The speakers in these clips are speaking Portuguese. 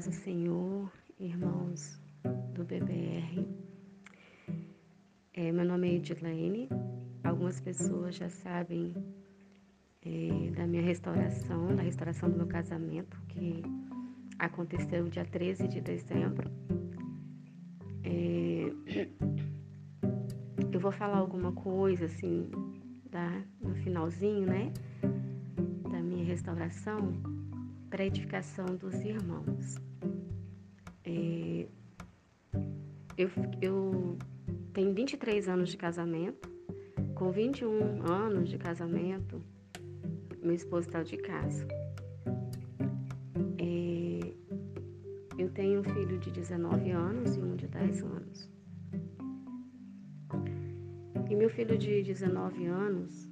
paz do Senhor, irmãos do BBR. É, meu nome é Edilene. Algumas pessoas já sabem é, da minha restauração, da restauração do meu casamento, que aconteceu dia 13 de dezembro. É, eu vou falar alguma coisa assim, da, no finalzinho, né? Da minha restauração para edificação dos irmãos. É, eu, eu tenho 23 anos de casamento. Com 21 anos de casamento, meu esposo está de casa. É, eu tenho um filho de 19 anos e um de 10 anos. E meu filho de 19 anos,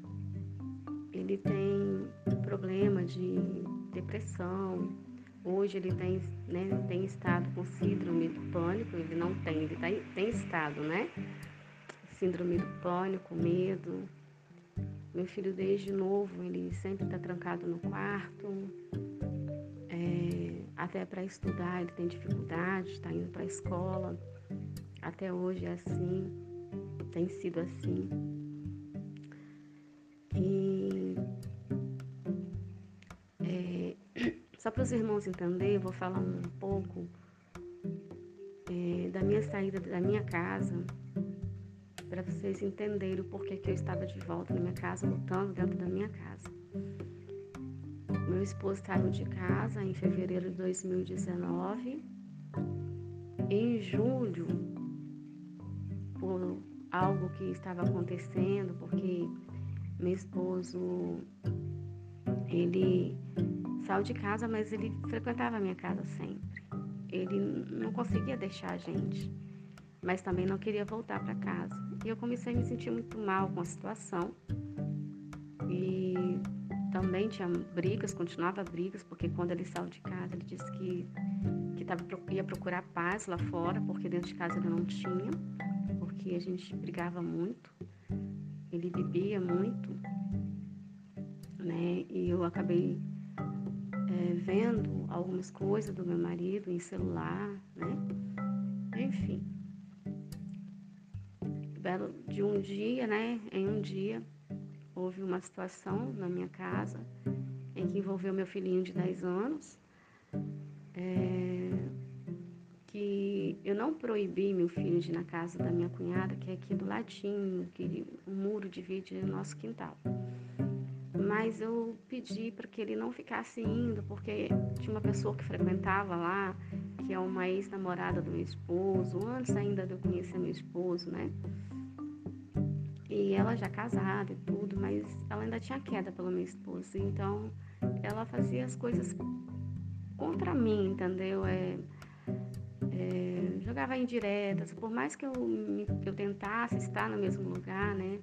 ele tem problema de depressão. Hoje ele tem, né, tem estado com síndrome do pânico, ele não tem, ele tá, tem estado, né? Síndrome do pânico, medo. Meu filho desde novo, ele sempre está trancado no quarto. É, até para estudar ele tem dificuldade, está indo para a escola. Até hoje é assim, tem sido assim. Para os irmãos entenderem, eu vou falar um pouco é, da minha saída da minha casa, para vocês entenderem o porquê que eu estava de volta na minha casa, lutando dentro da minha casa. Meu esposo saiu de casa em fevereiro de 2019. Em julho, por algo que estava acontecendo, porque meu esposo ele saiu de casa, mas ele frequentava a minha casa sempre. Ele não conseguia deixar a gente, mas também não queria voltar para casa. E eu comecei a me sentir muito mal com a situação. E também tinha brigas, continuava brigas, porque quando ele saiu de casa, ele disse que, que tava, ia procurar paz lá fora, porque dentro de casa ele não tinha, porque a gente brigava muito, ele bebia muito, né? E eu acabei é, vendo algumas coisas do meu marido em celular, né? Enfim. De um dia, né? Em um dia, houve uma situação na minha casa em que envolveu meu filhinho de 10 anos. É, que eu não proibi meu filho de ir na casa da minha cunhada, que é aqui do ladinho, que o muro divide o nosso quintal mas eu pedi para que ele não ficasse indo, porque tinha uma pessoa que frequentava lá, que é uma ex-namorada do meu esposo, antes ainda de eu conhecer meu esposo, né? E ela já casada e tudo, mas ela ainda tinha queda pelo meu esposo. Então, ela fazia as coisas contra mim, entendeu? É, é, jogava indiretas, por mais que eu, eu tentasse estar no mesmo lugar, né?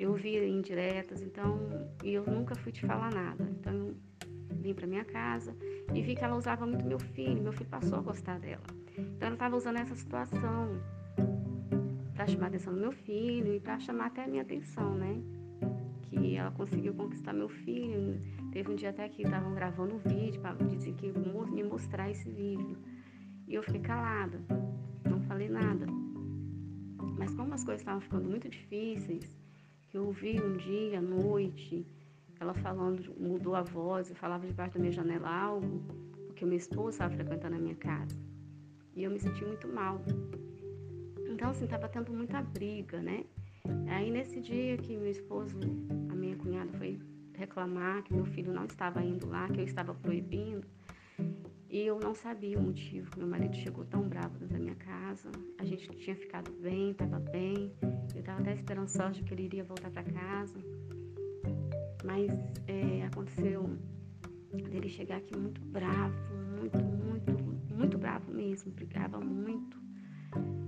Eu via indiretas, então, e eu nunca fui te falar nada. Então, eu vim para minha casa e vi que ela usava muito meu filho, meu filho passou a gostar dela. Então, ela estava usando essa situação para chamar a atenção do meu filho e para chamar até a minha atenção, né? Que ela conseguiu conquistar meu filho. Teve um dia até que estavam gravando um vídeo para dizer que me mostrar esse vídeo. E eu fiquei calada, não falei nada. Mas como as coisas estavam ficando muito difíceis, que eu ouvi um dia, à noite, ela falando, mudou a voz e falava debaixo da minha janela algo, porque meu esposo estava frequentando a minha casa. E eu me senti muito mal. Então, assim, estava tendo muita briga, né? Aí, nesse dia que meu esposo, a minha cunhada foi reclamar que meu filho não estava indo lá, que eu estava proibindo, e eu não sabia o motivo. Meu marido chegou tão bravo dentro da minha casa. A gente tinha ficado bem, estava bem. Eu estava até esperançosa de que ele iria voltar para casa. Mas é, aconteceu dele chegar aqui muito bravo, muito, muito, muito bravo mesmo. Brigava muito.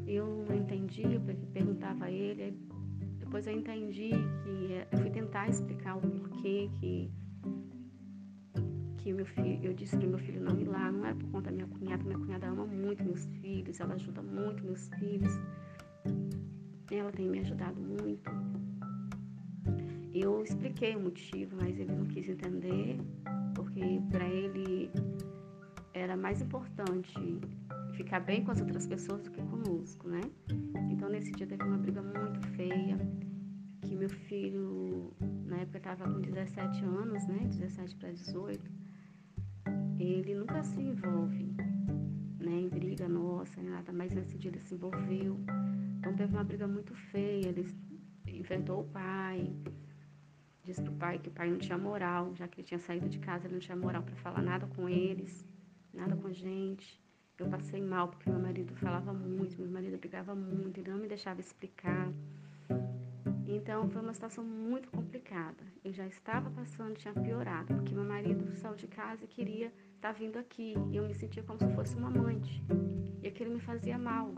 Eu não entendia, perguntava a ele. Depois eu entendi que é, eu fui tentar explicar o porquê que que meu filho, eu disse para meu filho não ir lá, não é por conta da minha cunhada, minha cunhada ama muito meus filhos, ela ajuda muito meus filhos. Ela tem me ajudado muito. Eu expliquei o motivo, mas ele não quis entender, porque para ele era mais importante ficar bem com as outras pessoas do que conosco, né? Então nesse dia teve uma briga muito feia, que meu filho, na época estava com 17 anos, né? 17 para 18, ele nunca se envolve, né? Em briga nossa, nada, mas nesse dia ele se envolveu. Então teve uma briga muito feia, ele enfrentou o pai, disse pro pai que o pai não tinha moral, já que ele tinha saído de casa, ele não tinha moral para falar nada com eles, nada com a gente. Eu passei mal porque meu marido falava muito, meu marido brigava muito, ele não me deixava explicar. Então foi uma situação muito complicada. Eu já estava passando, tinha piorado, porque meu marido saiu de casa e queria tá vindo aqui. E eu me sentia como se fosse uma amante. E aquilo me fazia mal.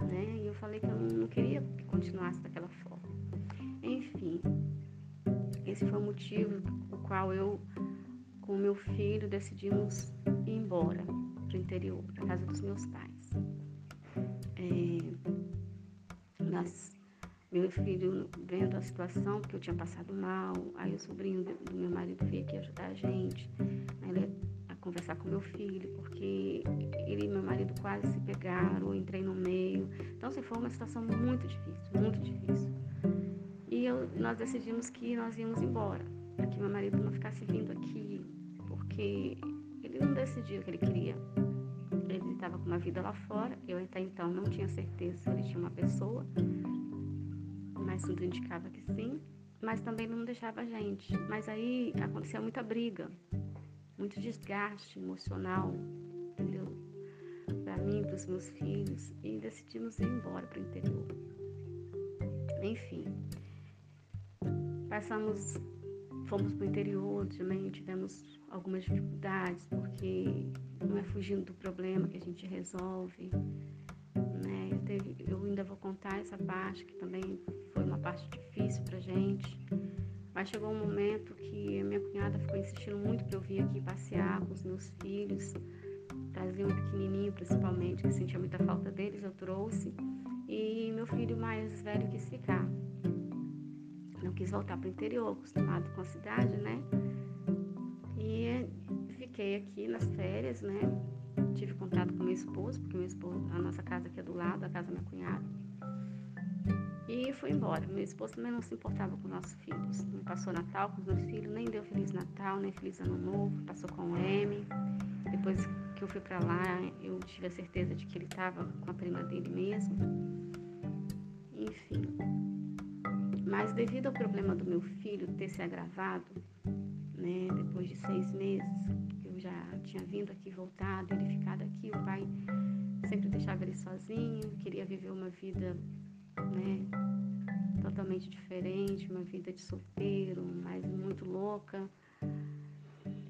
Né? E eu falei que eu não queria que continuasse daquela forma. Enfim, esse foi o motivo o qual eu, com meu filho, decidimos ir embora para o interior, para casa dos meus pais. É, nós meu filho vendo a situação, porque eu tinha passado mal, aí o sobrinho do meu marido veio aqui ajudar a gente, né, a conversar com meu filho, porque ele e meu marido quase se pegaram, eu entrei no meio. Então, assim, foi uma situação muito difícil, muito difícil. E eu, nós decidimos que nós íamos embora, para que meu marido não ficasse vindo aqui, porque ele não decidiu o que ele queria. Ele estava com uma vida lá fora, eu até então não tinha certeza se ele tinha uma pessoa mas tudo indicava que sim, mas também não deixava a gente. Mas aí acontecia muita briga, muito desgaste emocional, entendeu? Para mim, para os meus filhos, e decidimos ir embora para o interior. Enfim, passamos, fomos para o interior, também tivemos algumas dificuldades, porque não é fugindo do problema que a gente resolve. Né? Eu, teve, eu ainda vou contar essa parte que também foi uma parte difícil pra gente. Mas chegou um momento que minha cunhada ficou insistindo muito para eu vir aqui passear com os meus filhos. Trazia um pequenininho, principalmente, que sentia muita falta deles, eu trouxe. E meu filho mais velho quis ficar. Não quis voltar para o interior, acostumado com a cidade, né? E fiquei aqui nas férias, né? Tive contato com meu esposo, porque meu esposo, a nossa casa aqui é do lado, a casa da minha cunhada. E fui embora. Meu esposo também não se importava com nossos filhos. Não passou Natal com os meus filhos, nem deu Feliz Natal, nem Feliz Ano Novo. Passou com o M. Depois que eu fui para lá, eu tive a certeza de que ele estava com a prima dele mesmo. Enfim. Mas devido ao problema do meu filho ter se agravado, né, depois de seis meses, eu já tinha vindo aqui, voltado, ele ficado aqui, o pai sempre deixava ele sozinho, queria viver uma vida né? Totalmente diferente, uma vida de solteiro, mas muito louca.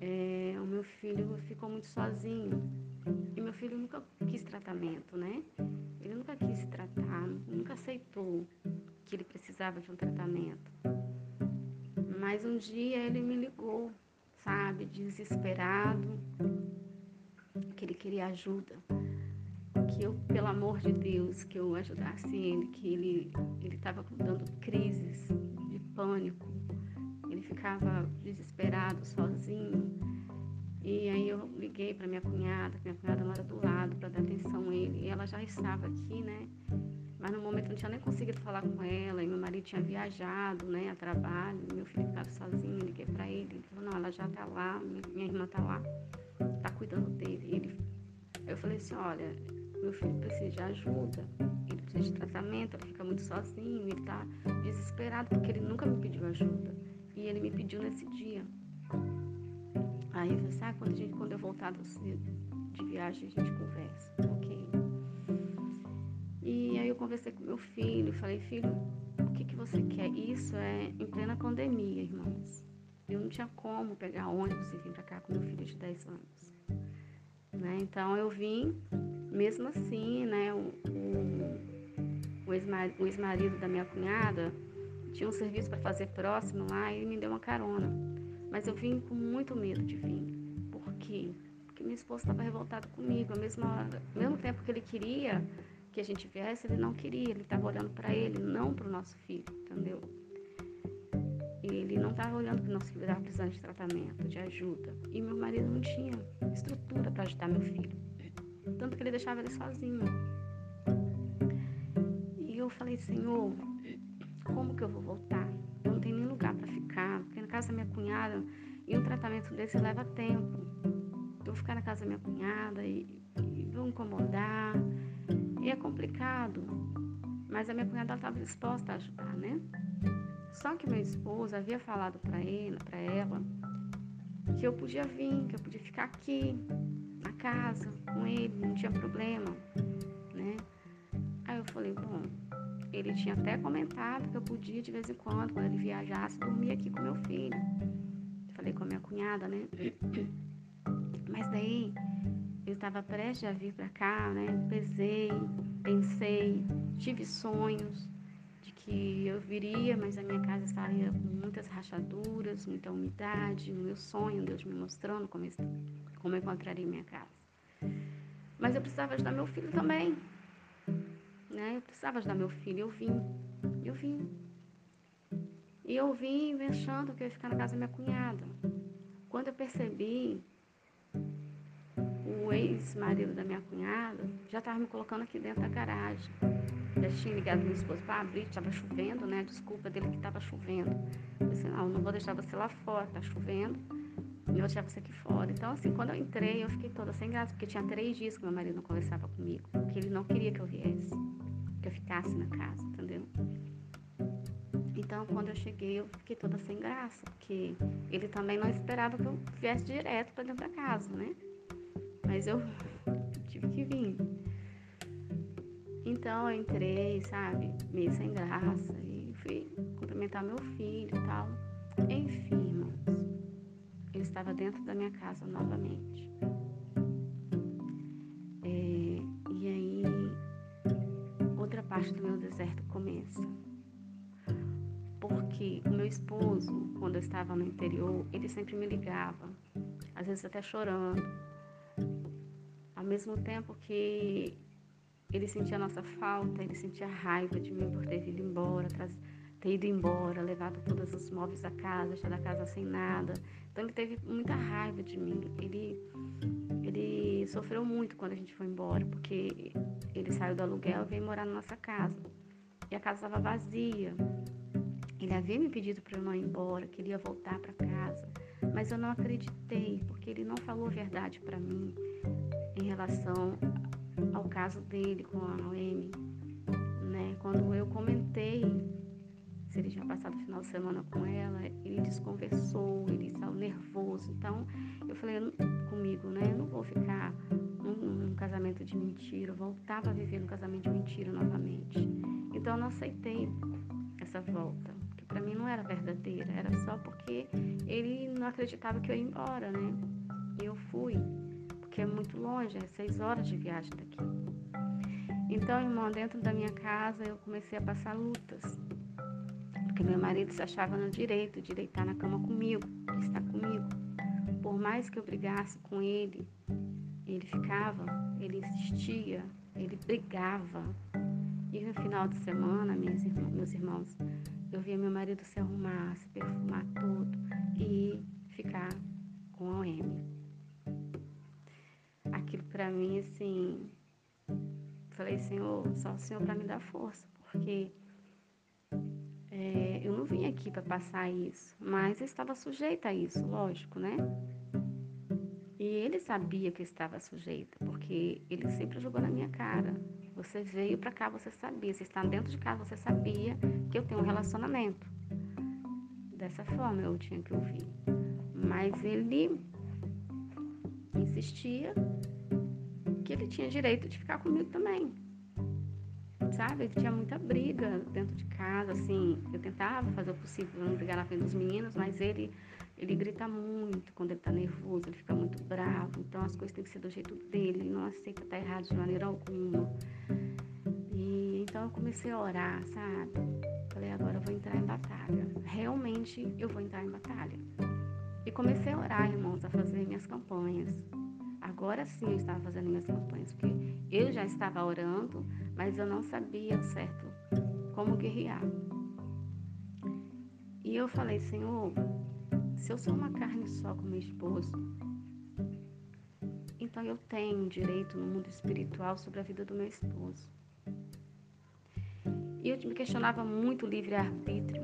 É, o meu filho ficou muito sozinho. E meu filho nunca quis tratamento, né? Ele nunca quis se tratar, nunca aceitou que ele precisava de um tratamento. Mas um dia ele me ligou, sabe, desesperado, que ele queria ajuda que eu, pelo amor de Deus, que eu ajudasse ele, que ele ele estava dando crises de pânico, ele ficava desesperado, sozinho. E aí eu liguei para minha cunhada, minha cunhada mora do lado, para dar atenção a ele. E ela já estava aqui, né? Mas no momento eu não tinha nem conseguido falar com ela, e meu marido tinha viajado, né, a trabalho, meu filho ficava sozinho, liguei para ele, ele falou, não, ela já está lá, minha irmã está lá, está cuidando dele. Ele, eu falei assim, olha, meu filho precisa de ajuda, ele precisa de tratamento, ele fica muito sozinho, ele está desesperado porque ele nunca me pediu ajuda. E ele me pediu nesse dia. Aí eu assim, ah, quando, gente, quando eu voltar de viagem a gente conversa. Ok. E aí eu conversei com meu filho, falei, filho, o que, que você quer? Isso é em plena pandemia, irmãos. Eu não tinha como pegar ônibus e vir para cá com meu filho de 10 anos. Né? Então eu vim mesmo assim, né, o, o, o ex-marido da minha cunhada tinha um serviço para fazer próximo lá e me deu uma carona. Mas eu vim com muito medo de vir. Por quê? Porque minha esposa estava revoltada comigo. Ao mesmo, ao mesmo tempo que ele queria que a gente viesse, ele não queria. Ele estava olhando para ele, não para o nosso filho, entendeu? ele não estava olhando o nosso filho, estava precisando de tratamento, de ajuda. E meu marido não tinha estrutura para ajudar meu filho. Tanto que ele deixava ele sozinho. E eu falei, Senhor, como que eu vou voltar? Eu não tenho nem lugar para ficar, porque na casa da minha cunhada, e um tratamento desse leva tempo. Eu vou ficar na casa da minha cunhada e, e vou incomodar. E é complicado. Mas a minha cunhada estava disposta a ajudar, né? Só que meu esposo havia falado para para ela, que eu podia vir, que eu podia ficar aqui na casa com ele, não tinha problema, né? Aí eu falei, bom, ele tinha até comentado que eu podia de vez em quando, quando ele viajasse, dormir aqui com meu filho. Falei com a minha cunhada, né? Mas daí eu estava prestes a vir para cá, né? Pesei, pensei, tive sonhos de que eu viria, mas a minha casa estaria com muitas rachaduras, muita umidade. O meu sonho, Deus me mostrando como, como eu encontraria minha casa. Mas eu precisava ajudar meu filho também. Né? Eu precisava ajudar meu filho. Eu vim. Eu vim. E eu vim achando que eu ia ficar na casa da minha cunhada. Quando eu percebi, o ex-marido da minha cunhada já estava me colocando aqui dentro da garagem. Já tinha ligado meu esposo para abrir, estava chovendo, né? Desculpa dele que estava chovendo. Eu disse, não, não vou deixar você lá fora, está chovendo. Eu vou deixar você aqui fora. Então, assim, quando eu entrei, eu fiquei toda sem graça, porque tinha três dias que meu marido não conversava comigo. Porque ele não queria que eu viesse, que eu ficasse na casa, entendeu? Então, quando eu cheguei, eu fiquei toda sem graça, porque ele também não esperava que eu viesse direto para dentro da casa, né? Mas eu tive que vir. Então eu entrei, sabe, meio sem graça e fui cumprimentar meu filho e tal. Enfim, ele estava dentro da minha casa novamente. É, e aí, outra parte do meu deserto começa. Porque o meu esposo, quando eu estava no interior, ele sempre me ligava, às vezes até chorando. Ao mesmo tempo que ele sentia a nossa falta, ele sentia raiva de mim por ter ido embora, ter ido embora, levado todos os móveis da casa, deixado a casa sem nada. Então ele teve muita raiva de mim. Ele, ele sofreu muito quando a gente foi embora, porque ele saiu do aluguel e veio morar na nossa casa. E a casa estava vazia. Ele havia me pedido para eu não ir embora, que ele ia voltar para casa, mas eu não acreditei, porque ele não falou a verdade para mim em relação ao caso dele com a Noemi, né? Quando eu comentei se ele tinha passado o final de semana com ela, ele desconversou, ele saiu nervoso. Então, eu falei comigo, né? Eu não vou ficar num, num casamento de mentira, eu voltava a viver num casamento de mentira novamente. Então, eu não aceitei essa volta, que para mim não era verdadeira, era só porque ele não acreditava que eu ia embora, né? E eu fui porque é muito longe, é seis horas de viagem daqui. Então, irmão, dentro da minha casa eu comecei a passar lutas. Porque meu marido se achava no direito de deitar na cama comigo, de estar comigo. Por mais que eu brigasse com ele, ele ficava, ele insistia, ele brigava. E no final de semana, meus irmãos, eu via meu marido se arrumar, se perfumar todo e ficar com a M aquilo para mim, assim, falei, Senhor, só o Senhor para me dar força, porque é, eu não vim aqui para passar isso, mas eu estava sujeita a isso, lógico, né? E ele sabia que eu estava sujeita, porque ele sempre jogou na minha cara. Você veio para cá, você sabia. Você está dentro de casa, você sabia que eu tenho um relacionamento. Dessa forma eu tinha que ouvir. Mas ele insistia que ele tinha direito de ficar comigo também. Sabe? Ele tinha muita briga dentro de casa, assim. Eu tentava fazer o possível não brigar na frente dos meninos, mas ele, ele grita muito quando ele tá nervoso, ele fica muito bravo. Então as coisas têm que ser do jeito dele, ele não aceita estar errado de maneira alguma. E então eu comecei a orar, sabe? Falei, agora eu vou entrar em batalha. Realmente eu vou entrar em batalha. E comecei a orar, irmãos, a fazer minhas campanhas. Agora sim eu estava fazendo minhas campanhas, porque eu já estava orando, mas eu não sabia certo como guerrear. E eu falei, Senhor, se eu sou uma carne só com meu esposo, então eu tenho direito no mundo espiritual sobre a vida do meu esposo. E eu me questionava muito livre-arbítrio.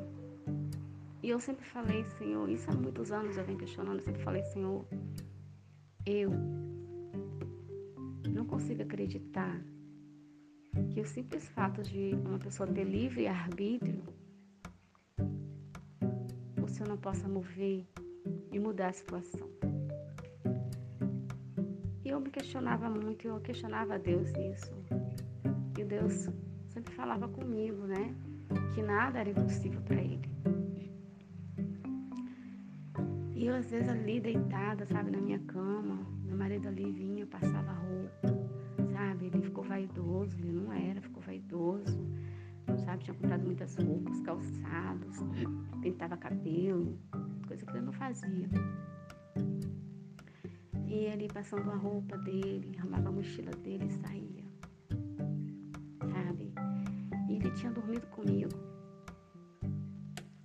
E eu sempre falei, Senhor, isso há muitos anos eu venho questionando, eu sempre falei, Senhor, eu não consigo acreditar que o simples fato de uma pessoa ter livre arbítrio, o Senhor não possa mover e mudar a situação. E eu me questionava muito, eu questionava a Deus isso. E Deus sempre falava comigo, né? Que nada era impossível para Ele. E eu, às vezes, ali deitada, sabe, na minha cama, meu marido ali vinha, passava roupa, vaidoso, ele não era, ficou vaidoso, sabe? Tinha comprado muitas roupas, calçados, pintava cabelo, coisa que ele não fazia. E ele passando a roupa dele, arrumava a mochila dele e saía ele tinha dormido comigo.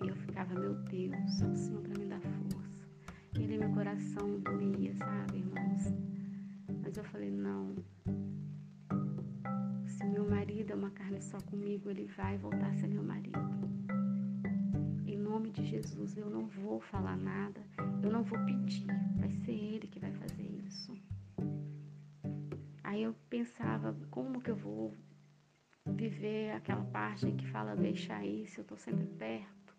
E eu ficava, meu Deus, o Senhor para me dar força. E ele, meu coração doía, sabe, irmãos? Mas eu falei, não. Se meu marido é uma carne só comigo, ele vai voltar a ser meu marido. Em nome de Jesus, eu não vou falar nada, eu não vou pedir, vai ser ele que vai fazer isso. Aí eu pensava, como que eu vou viver aquela parte em que fala deixa isso, eu estou sempre perto.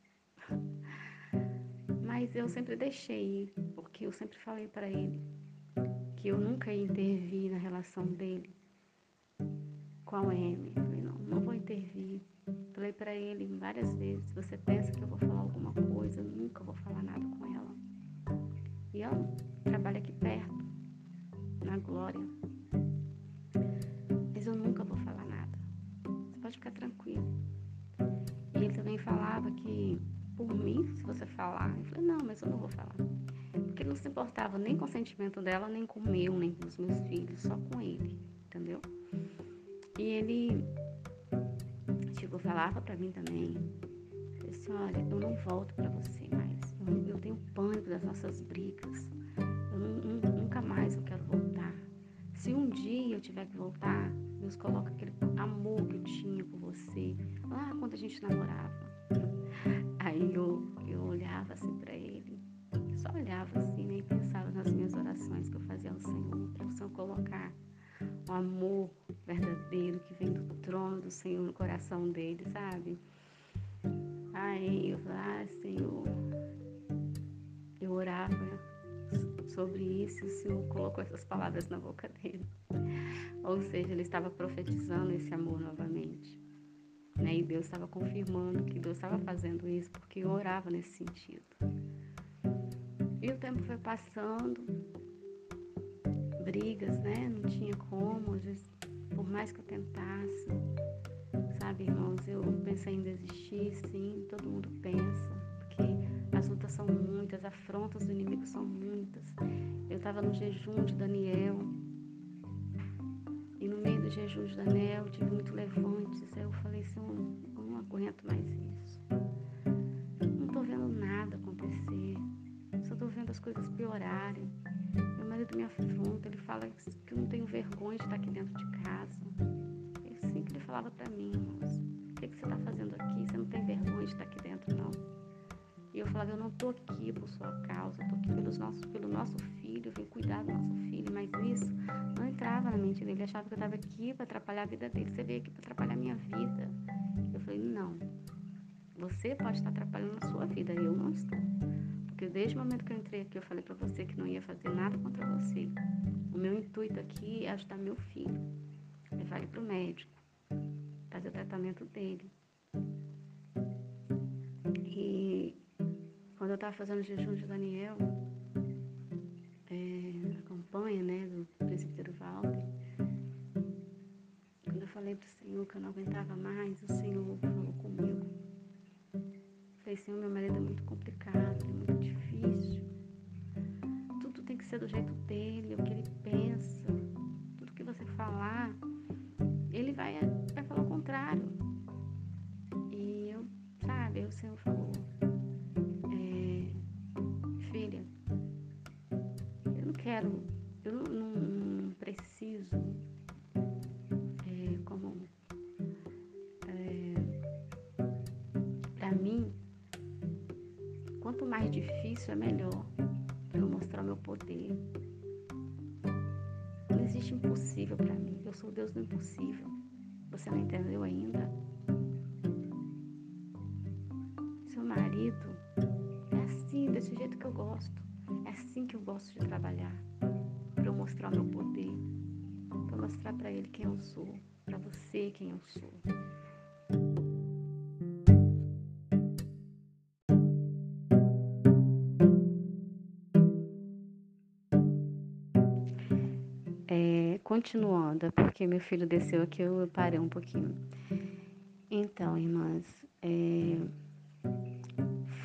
Mas eu sempre deixei porque eu sempre falei para ele que eu nunca ia intervir na relação dele com a M. Eu falei, não, não vou intervir. Falei para ele várias vezes, você pensa que eu vou falar alguma coisa, eu nunca vou falar nada com ela. E ela trabalha aqui perto, na Glória. Mas eu nunca vou falar pode ficar tranquilo. E ele também falava que, por mim, se você falar, eu falei, não, mas eu não vou falar. Porque ele não se importava nem com o sentimento dela, nem com o meu, nem com os meus filhos, só com ele, entendeu? E ele, tipo, falava pra mim também, assim, olha, eu não volto pra você mais, eu, eu tenho pânico das nossas brigas, eu nunca mais eu quero voltar. Se um dia eu tiver que voltar, Deus coloca aquele amor que eu tinha por você, lá quando a gente namorava. Aí eu, eu olhava assim para ele, só olhava assim, nem pensava nas minhas orações que eu fazia ao Senhor, para o Senhor colocar o amor verdadeiro que vem do trono do Senhor no coração dele, sabe? Aí eu falava, ah, Senhor, eu orava sobre isso, o Senhor colocou essas palavras na boca dele. Ou seja, ele estava profetizando esse amor novamente. Né? E Deus estava confirmando que Deus estava fazendo isso porque eu orava nesse sentido. E o tempo foi passando, brigas, né? Não tinha como, por mais que eu tentasse, sabe, irmãos, eu pensei em desistir, sim, todo mundo pensa, porque as lutas são muitas, as afrontas do inimigo são muitas. Eu estava no jejum de Daniel, e no meio do jejum de Daniel tive muito levantes. Aí eu falei assim, eu não aguento mais isso. Não estou vendo nada acontecer. Só estou vendo as coisas piorarem. Marido me afronta, ele fala que eu não tenho vergonha de estar aqui dentro de casa. É assim que ele falava para mim. O que, que você está fazendo aqui? Você não tem vergonha de estar aqui dentro, não? E eu falava, eu não estou aqui por sua causa, estou aqui pelos nossos, pelo nosso filho, eu vim cuidar do nosso filho, mas isso não entrava na mente dele, ele achava que eu estava aqui para atrapalhar a vida dele, você veio aqui para atrapalhar a minha vida. Eu falei, não, você pode estar atrapalhando a sua vida, eu não estou. Porque desde o momento que eu entrei aqui, eu falei para você que não ia fazer nada contra você. O meu intuito aqui é ajudar meu filho, levar ele para o médico, fazer o tratamento dele. E quando eu estava fazendo o jejum de Daniel, é, a campanha né, do presbítero Walter, quando eu falei para o Senhor que eu não aguentava mais, o Senhor falou comigo. Falei, Senhor, meu marido é muito complicado, é muito que ser do jeito dele, o que ele pensa, tudo que você falar, ele vai, vai falar o contrário. E eu, sabe, eu sempre falo, é, filha, eu não quero, eu não, não, não preciso, é, como é, para mim, quanto mais difícil é melhor mostrar meu poder. Não existe impossível para mim. Eu sou o Deus do impossível. Você não entendeu ainda? Seu marido é assim, desse jeito que eu gosto. É assim que eu gosto de trabalhar. Para eu mostrar meu poder. Para mostrar para ele quem eu sou. Para você quem eu sou. Continuando, porque meu filho desceu aqui, eu parei um pouquinho. Então, irmãs, é,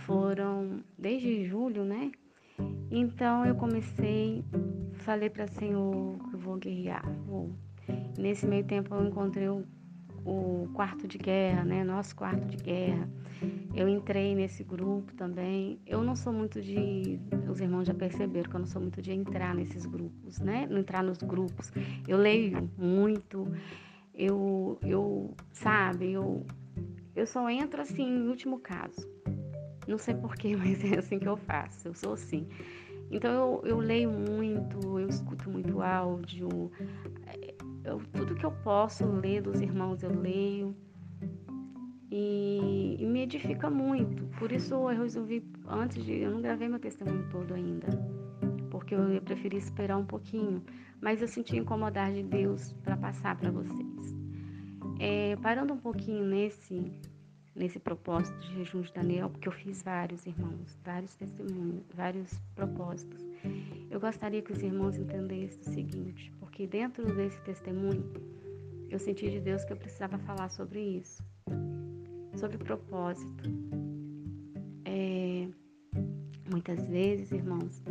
foram desde julho, né? Então eu comecei, falei para o Senhor que eu vou guerrear. Vou. Nesse meio tempo eu encontrei o, o quarto de guerra, né? Nosso quarto de guerra. Eu entrei nesse grupo também. Eu não sou muito de. Os irmãos já perceberam que eu não sou muito de entrar nesses grupos, né? Entrar nos grupos. Eu leio muito. Eu, eu sabe, eu, eu só entro assim em último caso. Não sei porquê, mas é assim que eu faço. Eu sou assim. Então eu, eu leio muito, eu escuto muito áudio. Eu, tudo que eu posso ler dos irmãos eu leio. E, e, me edifica muito. Por isso eu resolvi, antes de. Eu não gravei meu testemunho todo ainda, porque eu preferi esperar um pouquinho. Mas eu senti incomodar de Deus para passar para vocês. É, parando um pouquinho nesse nesse propósito de jejum de Daniel, porque eu fiz vários irmãos, vários testemunhos, vários propósitos. Eu gostaria que os irmãos entendessem o seguinte, porque dentro desse testemunho eu senti de Deus que eu precisava falar sobre isso, sobre propósito. É, muitas vezes, irmãos,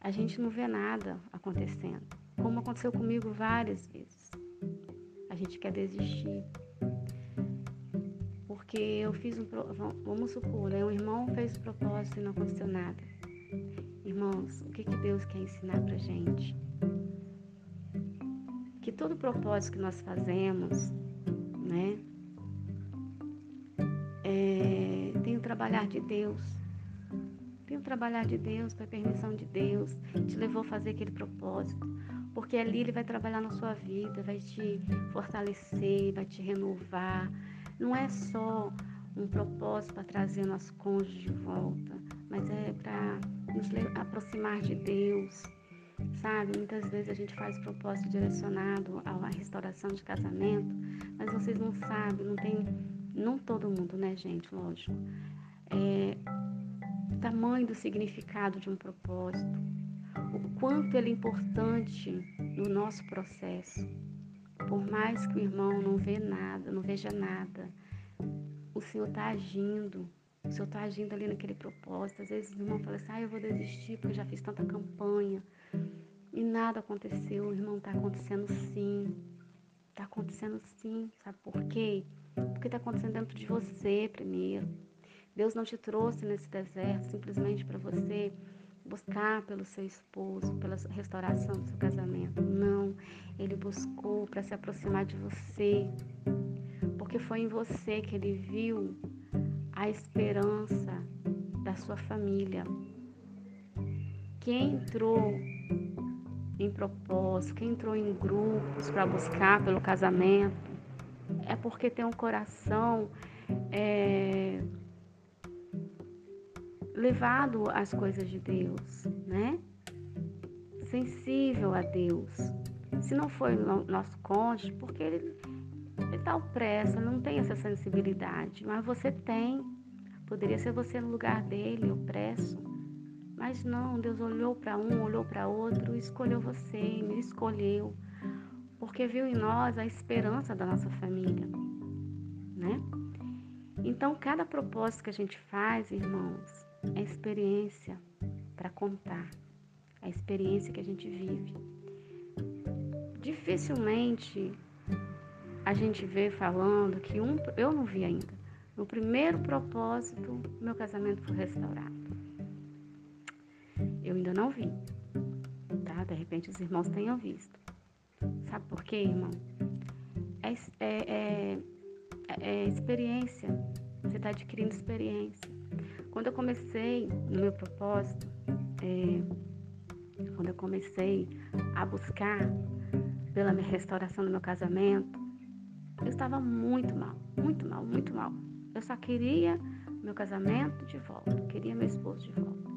a gente não vê nada acontecendo, como aconteceu comigo várias vezes. A gente quer desistir, porque eu fiz um. Vamos supor, né? Um irmão fez o propósito e não aconteceu nada. Irmãos, o que, que Deus quer ensinar pra gente? Que todo propósito que nós fazemos, né? É, tem o trabalhar de Deus. Tem o trabalhar de Deus, foi permissão de Deus, te levou a fazer aquele propósito. Porque ali Ele vai trabalhar na sua vida, vai te fortalecer, vai te renovar, não é só um propósito para trazer nosso cônjuge de volta, mas é para nos aproximar de Deus, sabe? Muitas vezes a gente faz propósito direcionado à restauração de casamento, mas vocês não sabem, não tem, não todo mundo, né, gente? Lógico. É, o tamanho do significado de um propósito, o quanto ele é importante no nosso processo. Por mais que o irmão não vê nada, não veja nada, o Senhor está agindo. O Senhor está agindo ali naquele propósito. Às vezes o irmão fala assim, ah, eu vou desistir porque já fiz tanta campanha. E nada aconteceu. O irmão está acontecendo sim. Está acontecendo sim. Sabe por quê? Porque está acontecendo dentro de você primeiro. Deus não te trouxe nesse deserto simplesmente para você buscar pelo seu esposo, pela restauração do seu casamento. Não, ele buscou para se aproximar de você, porque foi em você que ele viu a esperança da sua família. Quem entrou em propósito, quem entrou em grupos para buscar pelo casamento, é porque tem um coração é, levado às coisas de Deus, né? Sensível a Deus. Se não foi o nosso cônjuge, porque ele está opressa, não tem essa sensibilidade, mas você tem. Poderia ser você no lugar dele, opresso. Mas não, Deus olhou para um, olhou para outro, escolheu você, me escolheu, porque viu em nós a esperança da nossa família, né? Então, cada propósito que a gente faz, irmãos, é experiência para contar, é a experiência que a gente vive. Dificilmente a gente vê falando que um, eu não vi ainda. No primeiro propósito, meu casamento foi restaurado. Eu ainda não vi. tá? De repente os irmãos tenham visto. Sabe por quê, irmão? É, é, é, é experiência. Você está adquirindo experiência. Quando eu comecei no meu propósito, é, quando eu comecei a buscar pela restauração do meu casamento, eu estava muito mal, muito mal, muito mal. Eu só queria meu casamento de volta, queria meu esposo de volta.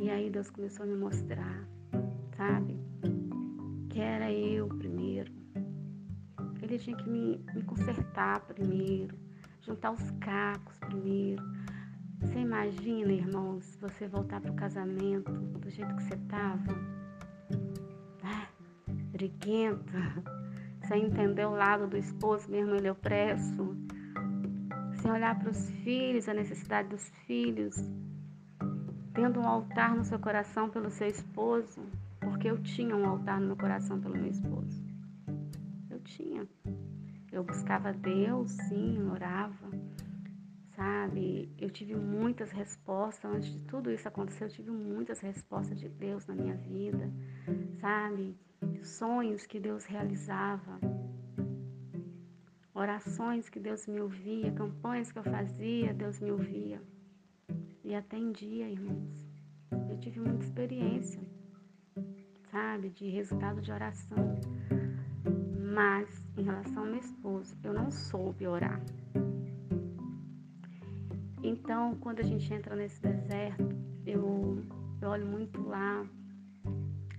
E aí Deus começou a me mostrar, sabe, que era eu primeiro. Ele tinha que me, me consertar primeiro, juntar os cacos primeiro. Você imagina, irmãos, você voltar para o casamento do jeito que você estava? Ah, briguenta, sem entender o lado do esposo mesmo, ele opresso, sem olhar para os filhos, a necessidade dos filhos, tendo um altar no seu coração pelo seu esposo, porque eu tinha um altar no meu coração pelo meu esposo. Eu tinha. Eu buscava Deus, sim, orava, sabe? Eu tive muitas respostas antes de tudo isso acontecer. Eu tive muitas respostas de Deus na minha vida, sabe? Sonhos que Deus realizava, orações que Deus me ouvia, campanhas que eu fazia, Deus me ouvia e atendia, irmãos. Eu tive muita experiência, sabe, de resultado de oração. Mas em relação ao meu esposo, eu não soube orar. Então, quando a gente entra nesse deserto, eu, eu olho muito lá,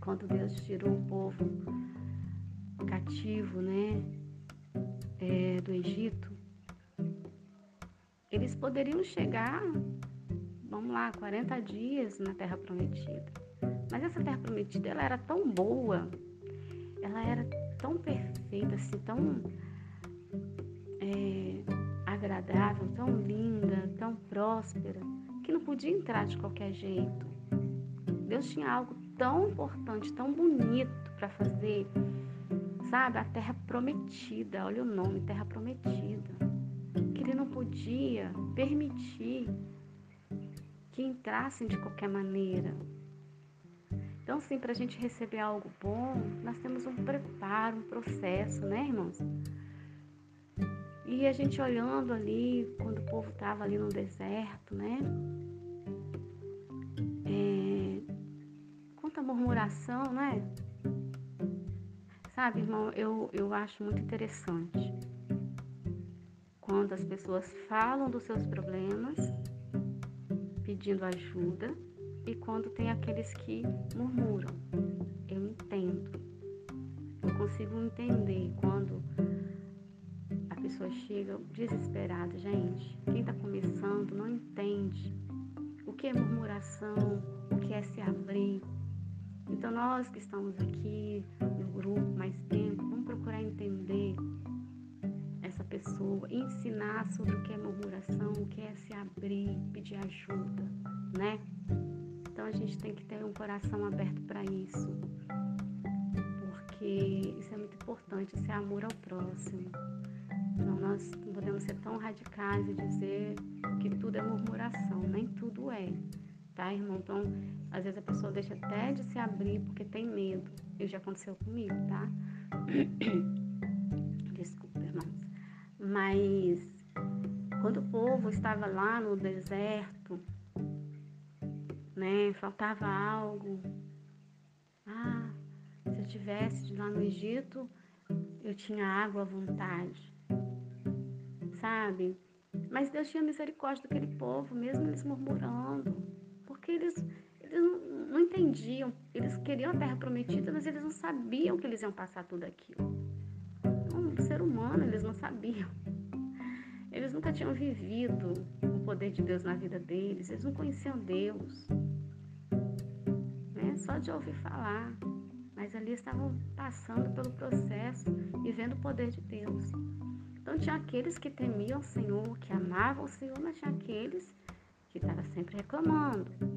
quando Deus tirou o povo cativo, né, é, do Egito, eles poderiam chegar, vamos lá, 40 dias na Terra Prometida. Mas essa Terra Prometida, ela era tão boa, ela era tão perfeita, assim, tão é, agradável, tão linda, tão próspera, que não podia entrar de qualquer jeito. Deus tinha algo tão importante, tão bonito para fazer, sabe? A terra prometida, olha o nome, terra prometida. Que ele não podia permitir que entrassem de qualquer maneira. Então, sim, para a gente receber algo bom, nós temos um preparo, um processo, né, irmãos? E a gente olhando ali, quando o povo estava ali no deserto, né? É, quanta murmuração, né? Sabe, irmão, eu, eu acho muito interessante quando as pessoas falam dos seus problemas, pedindo ajuda, e quando tem aqueles que murmuram. Eu entendo. Eu consigo entender quando a pessoa chega desesperada. Gente, quem está começando não entende o que é murmuração, o que é se abrir. Então, nós que estamos aqui no grupo mais tempo, vamos procurar entender essa pessoa, ensinar sobre o que é murmuração, o que é se abrir, pedir ajuda, né? Então a gente tem que ter um coração aberto para isso. Porque isso é muito importante, esse amor ao próximo. Então nós não podemos ser tão radicais e dizer que tudo é murmuração, nem tudo é. Tá, irmão? Então, às vezes a pessoa deixa até de se abrir porque tem medo. Isso já aconteceu comigo, tá? Desculpa, irmãos. Mas quando o povo estava lá no deserto, né? Faltava algo. Ah, se eu tivesse lá no Egito, eu tinha água à vontade. Sabe? Mas Deus tinha misericórdia daquele povo, mesmo eles murmurando. Porque eles, eles não, entendiam. Eles queriam a terra prometida, mas eles não sabiam que eles iam passar tudo aquilo. Então, ser humano, eles não sabiam. Eles nunca tinham vivido o poder de Deus na vida deles, eles não conheciam Deus. Né? Só de ouvir falar. Mas ali estavam passando pelo processo e vendo o poder de Deus. Então tinha aqueles que temiam o Senhor, que amavam o Senhor, mas tinha aqueles que estavam sempre reclamando.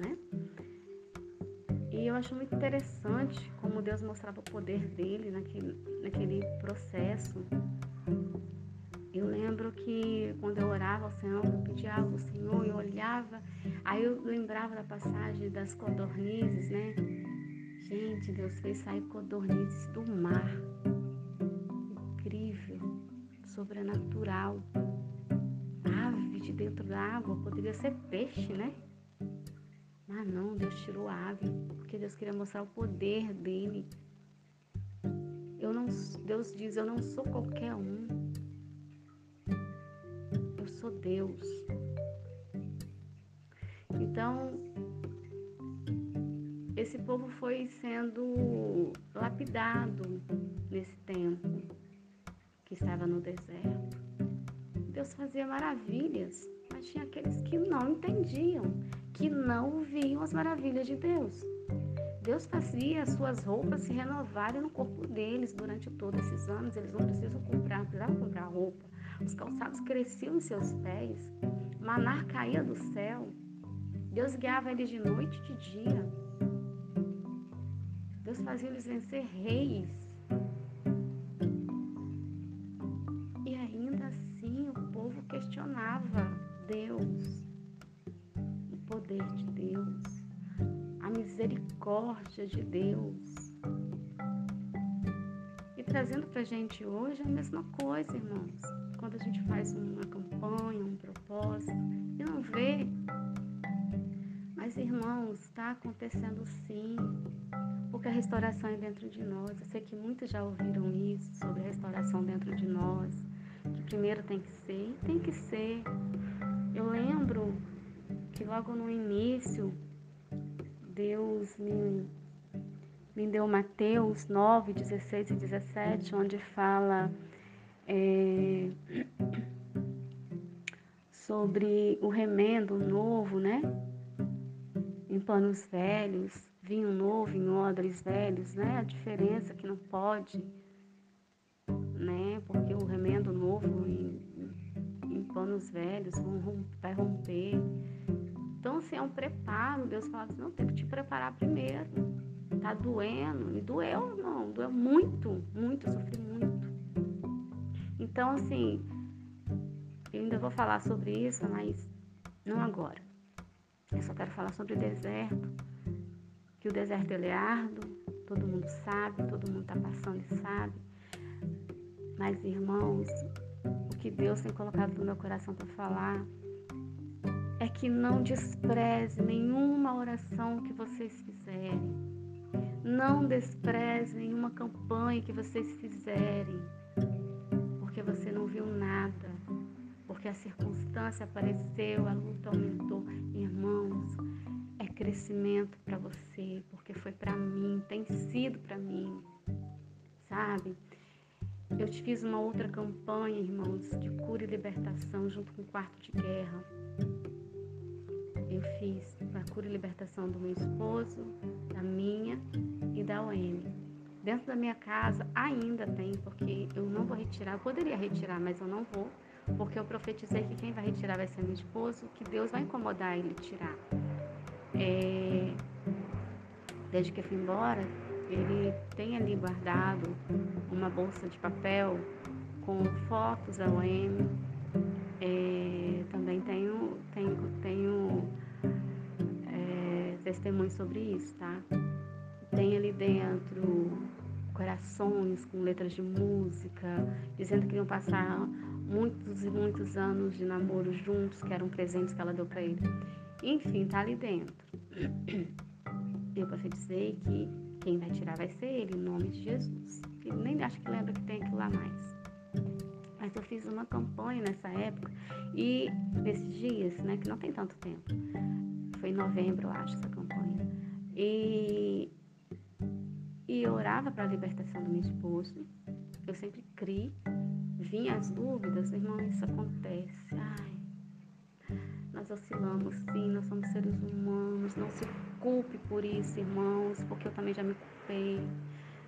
Né? E eu acho muito interessante como Deus mostrava o poder dele naquele, naquele processo eu lembro que quando eu orava ao Senhor, eu pedia algo ao Senhor, eu olhava. Aí eu lembrava da passagem das codornizes, né? Gente, Deus fez sair codornizes do mar. Incrível, sobrenatural. Ave de dentro da água, poderia ser peixe, né? Mas não, Deus tirou a ave, porque Deus queria mostrar o poder dele. Eu não, Deus diz, eu não sou qualquer um. Eu sou Deus. Então, esse povo foi sendo lapidado nesse tempo que estava no deserto. Deus fazia maravilhas, mas tinha aqueles que não entendiam, que não viam as maravilhas de Deus. Deus fazia as suas roupas se renovarem no corpo deles durante todos esses anos. Eles não precisam comprar, precisavam comprar roupa. Os calçados cresciam em seus pés. Manar caía do céu. Deus guiava eles de noite e de dia. Deus fazia eles vencer reis. E ainda assim o povo questionava Deus, poder de Deus, a misericórdia de Deus. E trazendo para a gente hoje a mesma coisa, irmãos. Quando a gente faz uma campanha, um propósito, e não vê mas, irmãos, está acontecendo sim, porque a restauração é dentro de nós. Eu sei que muitos já ouviram isso sobre a restauração dentro de nós, que primeiro tem que ser, e tem que ser. Eu lembro que logo no início, Deus me, me deu Mateus 9, 16 e 17, onde fala é, sobre o remendo novo, né? em panos velhos, vinho novo em odres velhos, né? A diferença que não pode, né? Porque o remendo novo em, em panos velhos vai romper. Então, assim, é um preparo. Deus fala assim, não, tem que te preparar primeiro. Tá doendo. Me doeu, não. Doeu muito, muito. Eu sofri muito. Então, assim, eu ainda vou falar sobre isso, mas não agora. Eu só quero falar sobre o deserto, que o deserto ele é árduo, todo mundo sabe, todo mundo está passando e sabe. Mas, irmãos, o que Deus tem colocado no meu coração para falar é que não despreze nenhuma oração que vocês fizerem. Não despreze nenhuma campanha que vocês fizerem, porque você não viu nada porque a circunstância apareceu, a luta aumentou. Irmãos, é crescimento para você, porque foi para mim, tem sido para mim, sabe? Eu te fiz uma outra campanha, irmãos, de cura e libertação junto com o quarto de guerra. Eu fiz a cura e libertação do meu esposo, da minha e da OM. Dentro da minha casa ainda tem, porque eu não vou retirar, eu poderia retirar, mas eu não vou porque eu profetizei que quem vai retirar vai ser meu esposo, que Deus vai incomodar ele tirar. É, desde que eu fui embora, ele tem ali guardado uma bolsa de papel com fotos da OM. É, também tenho, tenho, tenho testemunho sobre isso, tá? Tem ali dentro corações com letras de música, dizendo que iam passar muitos e muitos anos de namoro juntos, que eram presentes que ela deu para ele. Enfim, tá ali dentro. Eu profetizei que quem vai tirar vai ser ele, em nome de Jesus. Ele nem acho que lembra que tem aquilo lá mais. Mas eu fiz uma campanha nessa época e nesses dias, né, que não tem tanto tempo. Foi em novembro, eu acho, essa campanha. E, e orava para a libertação do meu esposo. Eu sempre criei vinham as dúvidas, irmão, isso acontece. Ai, nós oscilamos sim, nós somos seres humanos. Não se culpe por isso, irmãos, porque eu também já me culpei.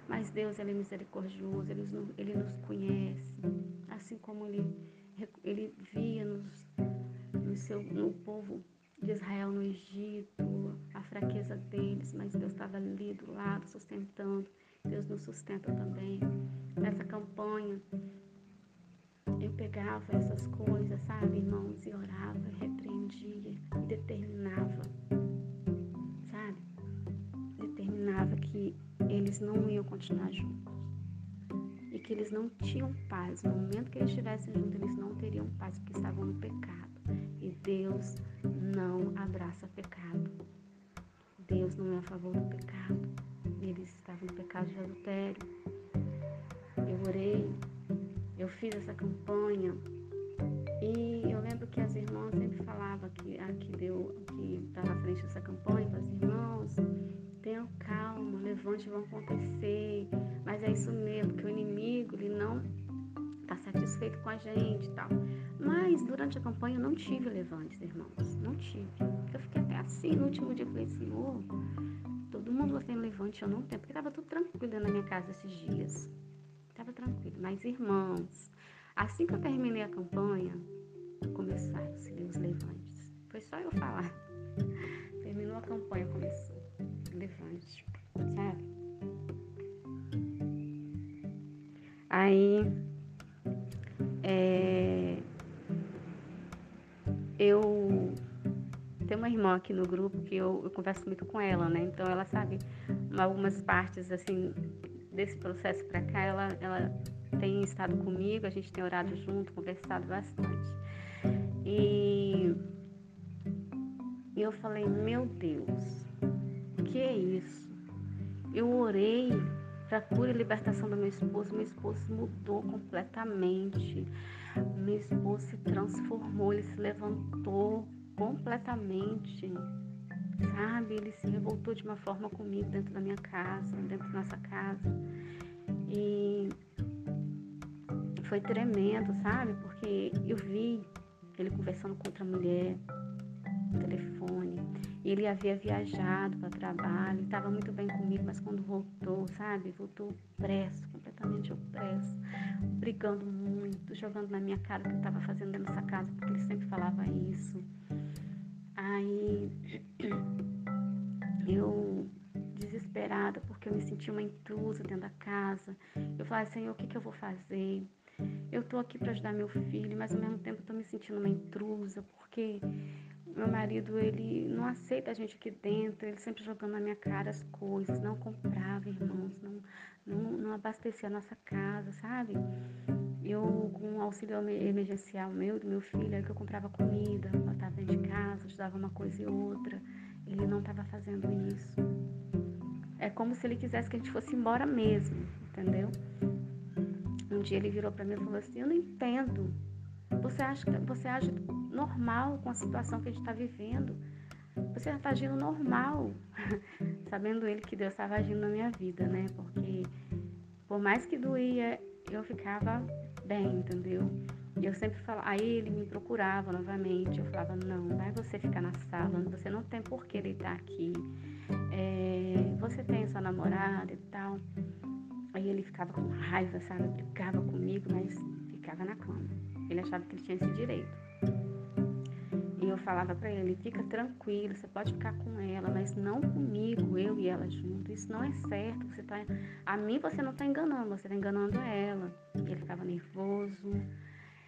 Mas Deus, Ele é misericordioso, Ele, ele nos conhece. Assim como Ele, ele via nos, no, seu, no povo de Israel no Egito, a fraqueza deles, mas Deus estava ali do lado, sustentando. Deus nos sustenta também. Nessa campanha, eu pegava essas coisas, sabe, irmãos, e orava, repreendia, e determinava, sabe? Determinava que eles não iam continuar juntos. E que eles não tinham paz. No momento que eles estivessem juntos, eles não teriam paz, porque estavam no pecado. E Deus não abraça pecado. Deus não é a favor do pecado. Eles estavam no pecado de adultério. Eu orei, eu fiz essa campanha e eu lembro que as irmãs sempre falavam que a que deu, que estava à frente dessa campanha, para as irmãos, tenham calma, levante, vão acontecer. Mas é isso mesmo, que o inimigo ele não está satisfeito com a gente e tal. Mas durante a campanha eu não tive levantes, irmãos. Não tive. Eu fiquei até assim, no último dia eu falei, Senhor, todo mundo vai ter levante, eu não tenho, porque estava tudo tranquilo na minha casa esses dias. Estava tranquilo. Mas, irmãos, Assim que eu terminei a campanha, começaram-se os levantes. Foi só eu falar. Terminou a campanha, começou. Levante, sabe? Aí, é, eu tenho uma irmã aqui no grupo que eu, eu, converso muito com ela, né? Então ela sabe algumas partes assim desse processo para cá, ela, ela tem estado comigo, a gente tem orado junto, conversado bastante. E eu falei, meu Deus, que é isso? Eu orei para cura e libertação do meu esposo, meu esposo mudou completamente. Meu esposo se transformou, ele se levantou completamente. Sabe, ele se revoltou de uma forma comigo dentro da minha casa, dentro da nossa casa. E foi tremendo, sabe? Porque eu vi ele conversando com outra mulher no telefone. Ele havia viajado para trabalho, estava muito bem comigo, mas quando voltou, sabe? Voltou opresso, completamente opresso, brigando muito, jogando na minha cara o que eu estava fazendo dentro dessa casa, porque ele sempre falava isso. Aí eu desesperada, porque eu me senti uma intrusa dentro da casa. Eu falei, Senhor, o que, que eu vou fazer? Eu tô aqui para ajudar meu filho, mas ao mesmo tempo eu me sentindo uma intrusa, porque meu marido, ele não aceita a gente aqui dentro, ele sempre jogando na minha cara as coisas, não comprava, irmãos, não, não, não abastecia a nossa casa, sabe? Eu, com o auxílio emergencial meu, do meu filho, aí que eu comprava comida, botava dentro de casa, ajudava uma coisa e outra. Ele não estava fazendo isso. É como se ele quisesse que a gente fosse embora mesmo, entendeu? Um dia ele virou para mim e falou assim: Eu não entendo. Você acha você age normal com a situação que a gente está vivendo? Você está agindo normal, sabendo ele que Deus estava agindo na minha vida, né? Porque por mais que doía, eu ficava bem, entendeu? E eu sempre falava, aí ele me procurava novamente, eu falava, não, vai você ficar na sala, você não tem por que deitar aqui, é, você tem sua namorada e tal. Aí ele ficava com raiva, sabe? Brigava comigo, mas ficava na cama. Ele achava que ele tinha esse direito. E eu falava para ele: fica tranquilo, você pode ficar com ela, mas não comigo, eu e ela junto. Isso não é certo. Você tá, a mim você não está enganando, você está enganando ela. Ele ficava nervoso,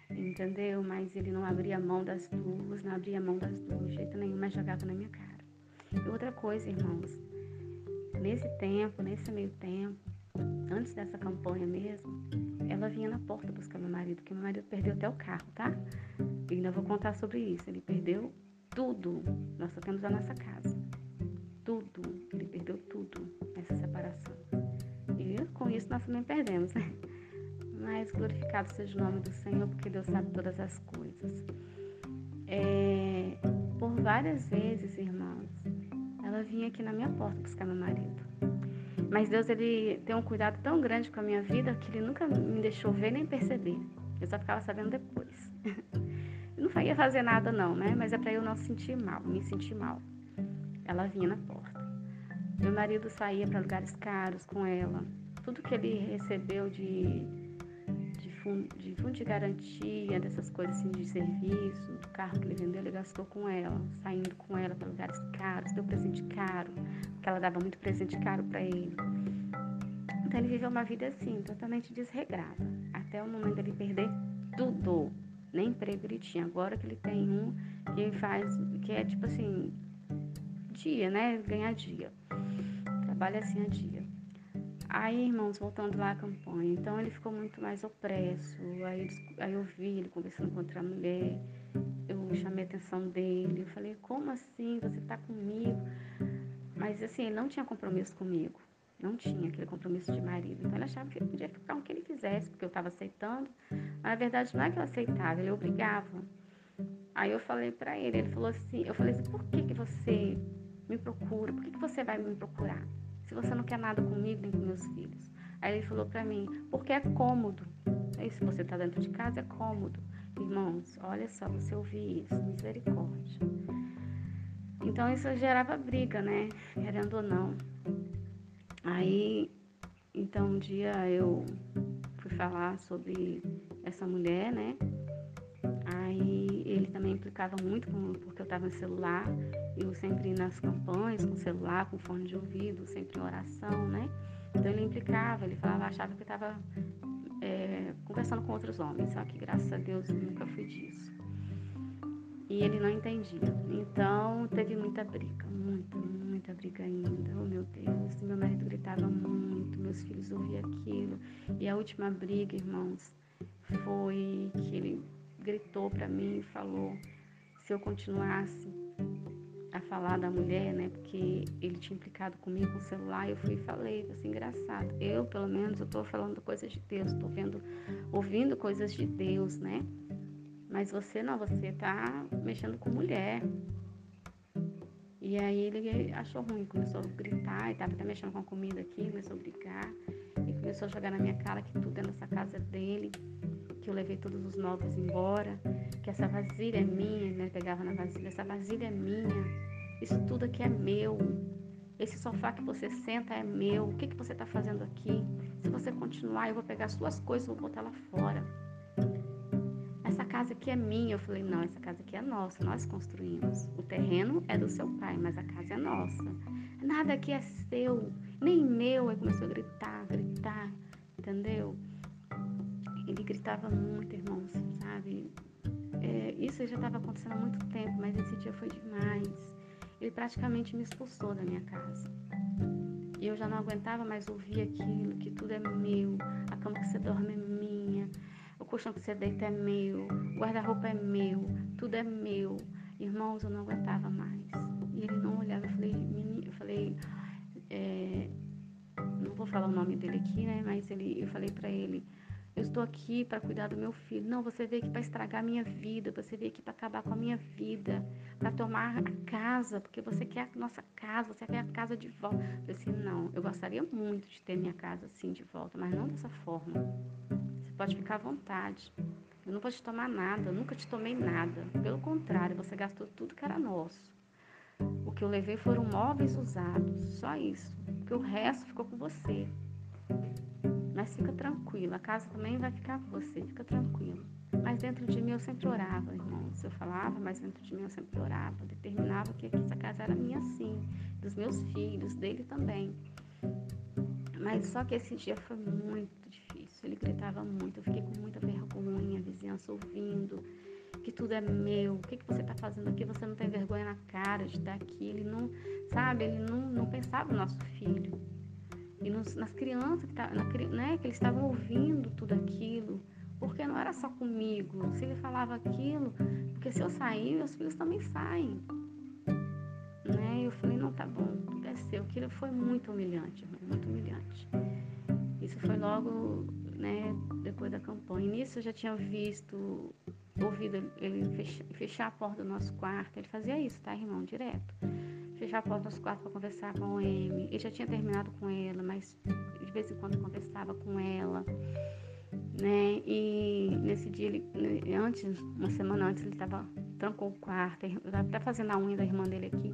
entendeu? Mas ele não abria mão das duas, não abria mão das duas, de jeito nenhum, mas jogava na minha cara. E outra coisa, irmãos, nesse tempo, nesse meio tempo, antes dessa campanha mesmo, ela vinha na porta buscar meu marido, porque meu marido perdeu até o carro, tá? E ainda vou contar sobre isso. Ele perdeu tudo. Nós só temos a nossa casa. Tudo. Ele perdeu tudo nessa separação. E com isso nós também perdemos, né? Mas glorificado seja o nome do Senhor, porque Deus sabe todas as coisas. É, por várias vezes, irmãos, ela vinha aqui na minha porta buscar meu marido. Mas Deus ele tem um cuidado tão grande com a minha vida que ele nunca me deixou ver nem perceber. Eu só ficava sabendo depois. não ia fazer nada não, né? Mas é para eu não sentir mal, me sentir mal. Ela vinha na porta. Meu marido saía para lugares caros com ela. Tudo que ele recebeu de de fundo de garantia, dessas coisas assim de serviço, do carro que ele vendeu, ele gastou com ela, saindo com ela para lugares caros, deu presente caro, porque ela dava muito presente caro para ele. Então ele viveu uma vida assim, totalmente desregrada, até o momento dele perder tudo. Nem emprego ele tinha. Agora que ele tem um que faz, que é tipo assim, dia, né? Ganhar dia. Trabalha assim a dia. Aí, irmãos, voltando lá à campanha, então ele ficou muito mais opresso. Aí, aí eu vi ele conversando com outra mulher, eu chamei a atenção dele, eu falei, como assim? Você tá comigo? Mas assim, ele não tinha compromisso comigo. Não tinha aquele compromisso de marido. Então ele achava que ele podia ficar o que ele quisesse, porque eu estava aceitando. Mas na verdade não é que eu aceitava, ele obrigava. Aí eu falei para ele, ele falou assim, eu falei assim, por que, que você me procura? Por que, que você vai me procurar? Se você não quer nada comigo nem com meus filhos? Aí ele falou para mim, porque é cômodo. Aí, se você está dentro de casa, é cômodo. Irmãos, olha só, você ouvir isso, misericórdia. Então isso gerava briga, né? Querendo ou não. Aí, então um dia eu fui falar sobre essa mulher, né? Aí ele também implicava muito com, porque eu estava no celular, eu sempre nas campanhas com celular, com fone de ouvido, sempre em oração, né? Então ele implicava, ele falava, achava que eu estava é, conversando com outros homens, só que graças a Deus eu nunca fui disso. E ele não entendia. Então teve muita briga, muita, muita briga ainda. Oh meu Deus, meu marido gritava muito, meus filhos ouviam aquilo. E a última briga, irmãos, foi que ele gritou para mim e falou se eu continuasse a falar da mulher, né? Porque ele tinha implicado comigo com o celular, eu fui e falei, assim, engraçado. Eu, pelo menos, eu tô falando coisas de Deus, tô vendo, ouvindo coisas de Deus, né? Mas você não, você tá mexendo com mulher. E aí ele achou ruim, começou a gritar, e tava até mexendo com a comida aqui, começou a brigar, e começou a jogar na minha cara que tudo é nessa casa dele que eu levei todos os móveis embora, que essa vasilha é minha, né? Pegava na vasilha, essa vasilha é minha, isso tudo aqui é meu. Esse sofá que você senta é meu. O que, que você está fazendo aqui? Se você continuar, eu vou pegar suas coisas e vou botar lá fora. Essa casa aqui é minha. Eu falei, não, essa casa aqui é nossa, nós construímos. O terreno é do seu pai, mas a casa é nossa. Nada aqui é seu, nem meu. Aí começou a gritar, gritar, entendeu? Gritava muito, irmãos, sabe? É, isso já estava acontecendo há muito tempo, mas esse dia foi demais. Ele praticamente me expulsou da minha casa. E eu já não aguentava mais ouvir aquilo, que tudo é meu, a cama que você dorme é minha, o colchão que você deita é meu, o guarda-roupa é meu, tudo é meu. Irmãos, eu não aguentava mais. E ele não olhava, eu falei, menino, eu falei, é, não vou falar o nome dele aqui, né? Mas ele, eu falei para ele, eu estou aqui para cuidar do meu filho. Não, você veio aqui para estragar a minha vida. Você veio aqui para acabar com a minha vida. Para tomar a casa, porque você quer a nossa casa, você quer a casa de volta. Eu falei assim: não, eu gostaria muito de ter minha casa assim de volta, mas não dessa forma. Você pode ficar à vontade. Eu não vou te tomar nada, eu nunca te tomei nada. Pelo contrário, você gastou tudo que era nosso. O que eu levei foram móveis usados, só isso. Porque o resto ficou com você. Mas fica tranquilo, a casa também vai ficar com você, fica tranquilo. Mas dentro de mim eu sempre orava, irmãos. Eu falava, mas dentro de mim eu sempre orava. Determinava que essa casa era minha sim, dos meus filhos, dele também. Mas só que esse dia foi muito difícil. Ele gritava muito, eu fiquei com muita vergonha, a vizinhança ouvindo que tudo é meu, o que, que você está fazendo aqui? Você não tem vergonha na cara de estar aqui. Ele não, sabe, ele não, não pensava no nosso filho e nos, nas crianças que, tá, na, né, que eles estavam ouvindo tudo aquilo, porque não era só comigo. Se ele falava aquilo, porque se eu sair, meus filhos também saem. Né? Eu falei, não, tá bom, tudo é seu. Aquilo foi muito humilhante, muito humilhante. Isso foi logo, né, depois da campanha. Nisso eu já tinha visto, ouvido ele fechar a porta do nosso quarto. Ele fazia isso, tá, irmão? Direto fechar a porta dos quartos para conversar com a Amy. Ele já tinha terminado com ela, mas de vez em quando conversava com ela, né? E nesse dia, ele, antes, uma semana antes, ele tava, trancou o quarto. Eu estava até fazendo a unha da irmã dele aqui.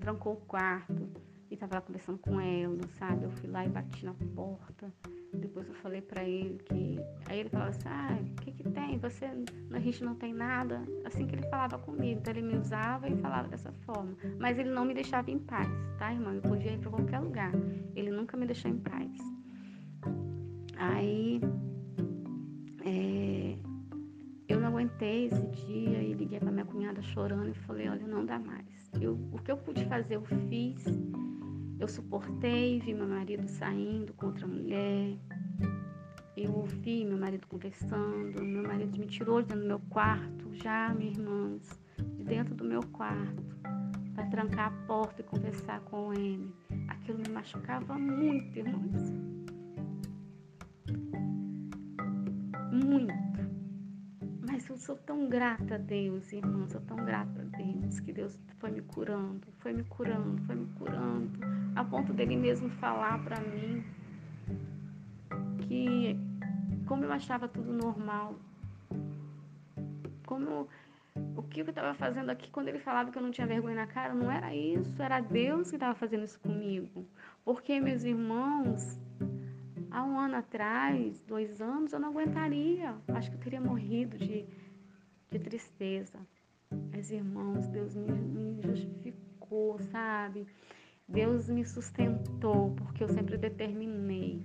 Trancou o quarto e estava conversando com ela, sabe? Eu fui lá e bati na porta. Depois eu falei para ele que. Aí ele falava assim: ah, o que, que tem? Você, a gente não tem nada. Assim que ele falava comigo. Então ele me usava e falava dessa forma. Mas ele não me deixava em paz, tá, irmão? Eu podia ir para qualquer lugar. Ele nunca me deixou em paz. Aí. É, eu não aguentei esse dia e liguei para minha cunhada chorando e falei: olha, não dá mais. Eu, o que eu pude fazer, eu fiz Eu suportei, vi meu marido saindo com outra mulher. Eu ouvi meu marido conversando. Meu marido me tirou de dentro do meu quarto, já, minhas irmãs, de dentro do meu quarto, para trancar a porta e conversar com ele. Aquilo me machucava muito, irmãos. Sou tão grata a Deus, irmãos, sou tão grata a Deus, que Deus foi me curando, foi me curando, foi me curando, a ponto dele mesmo falar para mim que como eu achava tudo normal, como o que eu estava fazendo aqui quando ele falava que eu não tinha vergonha na cara, não era isso, era Deus que estava fazendo isso comigo. Porque meus irmãos, há um ano atrás, dois anos, eu não aguentaria. Acho que eu teria morrido de, de tristeza. Mas, irmãos, Deus me, me justificou, sabe? Deus me sustentou, porque eu sempre determinei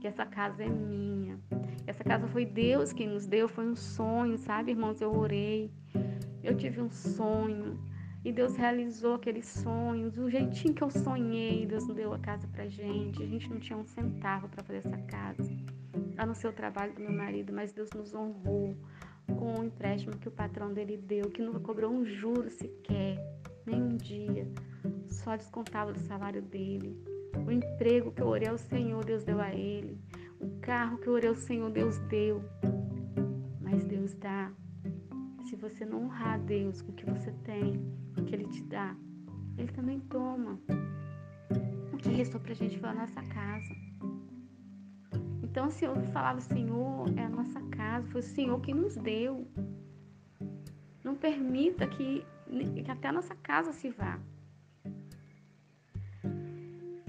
que essa casa é minha. Essa casa foi Deus quem nos deu, foi um sonho, sabe, irmãos? Eu orei, eu tive um sonho e Deus realizou aqueles sonhos do jeitinho que eu sonhei. Deus nos deu a casa pra gente. A gente não tinha um centavo para fazer essa casa, a não ser o trabalho do meu marido, mas Deus nos honrou com o empréstimo que o patrão dele deu, que não cobrou um juro sequer, nem um dia, só descontava do salário dele. O emprego que eu orei ao Senhor, Deus deu a ele. O carro que eu orei ao Senhor, Deus deu. Mas Deus dá. Se você não honrar a Deus com o que você tem, o que Ele te dá, Ele também toma. O que restou pra gente foi a nossa casa. Então, se eu falava, Senhor, é a nossa casa, foi o Senhor que nos deu. Não permita que, que até a nossa casa se vá.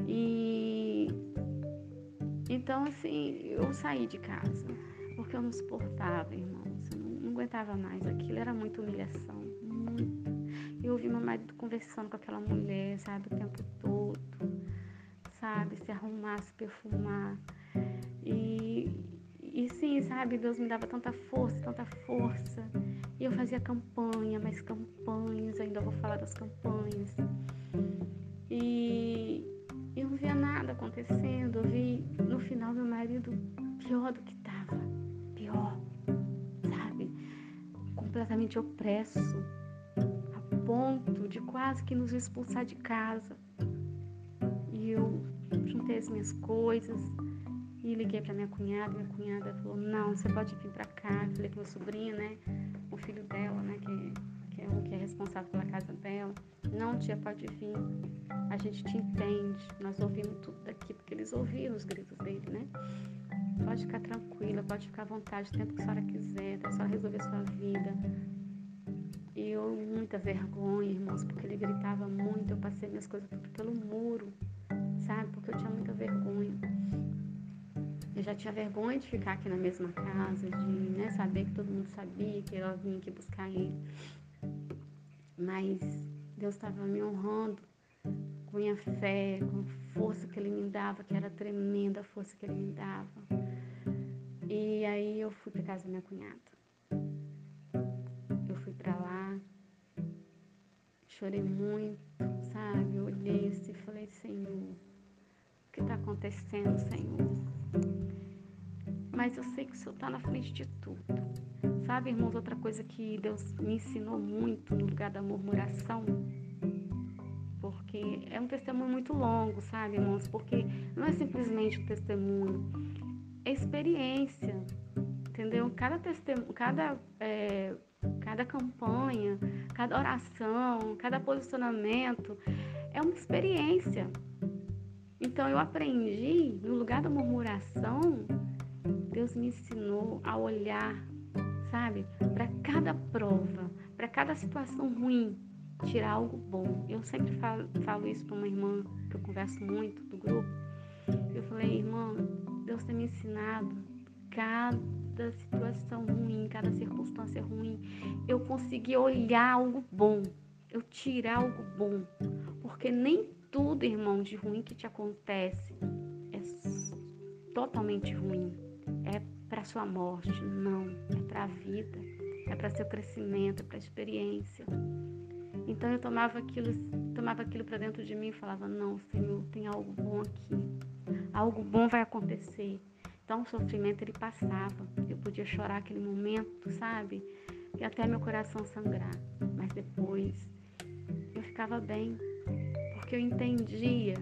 E então, assim, eu saí de casa porque eu não suportava, irmãos. Eu não, não aguentava mais aquilo. Era muita humilhação, muito. Eu ouvi meu marido conversando com aquela mulher, sabe, o tempo todo, sabe, se arrumar, se perfumar. E, e sim, sabe, Deus me dava tanta força, tanta força. E eu fazia campanha, mais campanhas, ainda vou falar das campanhas. E eu não via nada acontecendo. Eu vi no final meu marido pior do que estava. Pior, sabe? Completamente opresso, a ponto de quase que nos expulsar de casa. E eu juntei as minhas coisas e liguei para minha cunhada. Minha cunhada falou: Não, você pode vir para cá. Falei com meu sobrinho, né? O filho dela, né? Que, que é o que é responsável pela casa dela. Não, tia, pode vir. A gente te entende. Nós ouvimos tudo daqui, porque eles ouviram os gritos dele, né? Pode ficar tranquila, pode ficar à vontade, o tempo que a senhora quiser, até a senhora resolver a sua vida. E eu, muita vergonha, irmãos, porque ele gritava muito. Eu passei minhas coisas tudo pelo muro, sabe? Porque eu tinha muita vergonha. Eu já tinha vergonha de ficar aqui na mesma casa, de né, saber que todo mundo sabia que eu vinha aqui buscar ele. Mas Deus estava me honrando com minha fé, com a força que Ele me dava, que era tremenda a força que Ele me dava. E aí eu fui para casa da minha cunhada. Eu fui para lá, chorei muito, sabe? Eu olhei assim e falei, Senhor, o que está acontecendo, Senhor? Mas eu sei que o Senhor está na frente de tudo. Sabe, irmãos, outra coisa que Deus me ensinou muito no lugar da murmuração, porque é um testemunho muito longo, sabe, irmãos? Porque não é simplesmente um testemunho, é experiência, entendeu? Cada testemunho, cada, é, cada campanha, cada oração, cada posicionamento é uma experiência. Então eu aprendi, no lugar da murmuração, Deus me ensinou a olhar, sabe, para cada prova, para cada situação ruim, tirar algo bom. Eu sempre falo, falo isso para uma irmã que eu converso muito do grupo. Eu falei, irmã, Deus tem me ensinado cada situação ruim, cada circunstância ruim, eu consegui olhar algo bom, eu tirar algo bom, porque nem tudo, irmão, de ruim que te acontece é totalmente ruim é para sua morte, não, é para a vida, é para seu crescimento, é para experiência. Então eu tomava aquilo, tomava aquilo para dentro de mim e falava: "Não, Senhor, tem algo bom aqui. Algo bom vai acontecer". Então o sofrimento ele passava. Eu podia chorar aquele momento, sabe? E até meu coração sangrar, mas depois eu ficava bem, porque eu entendia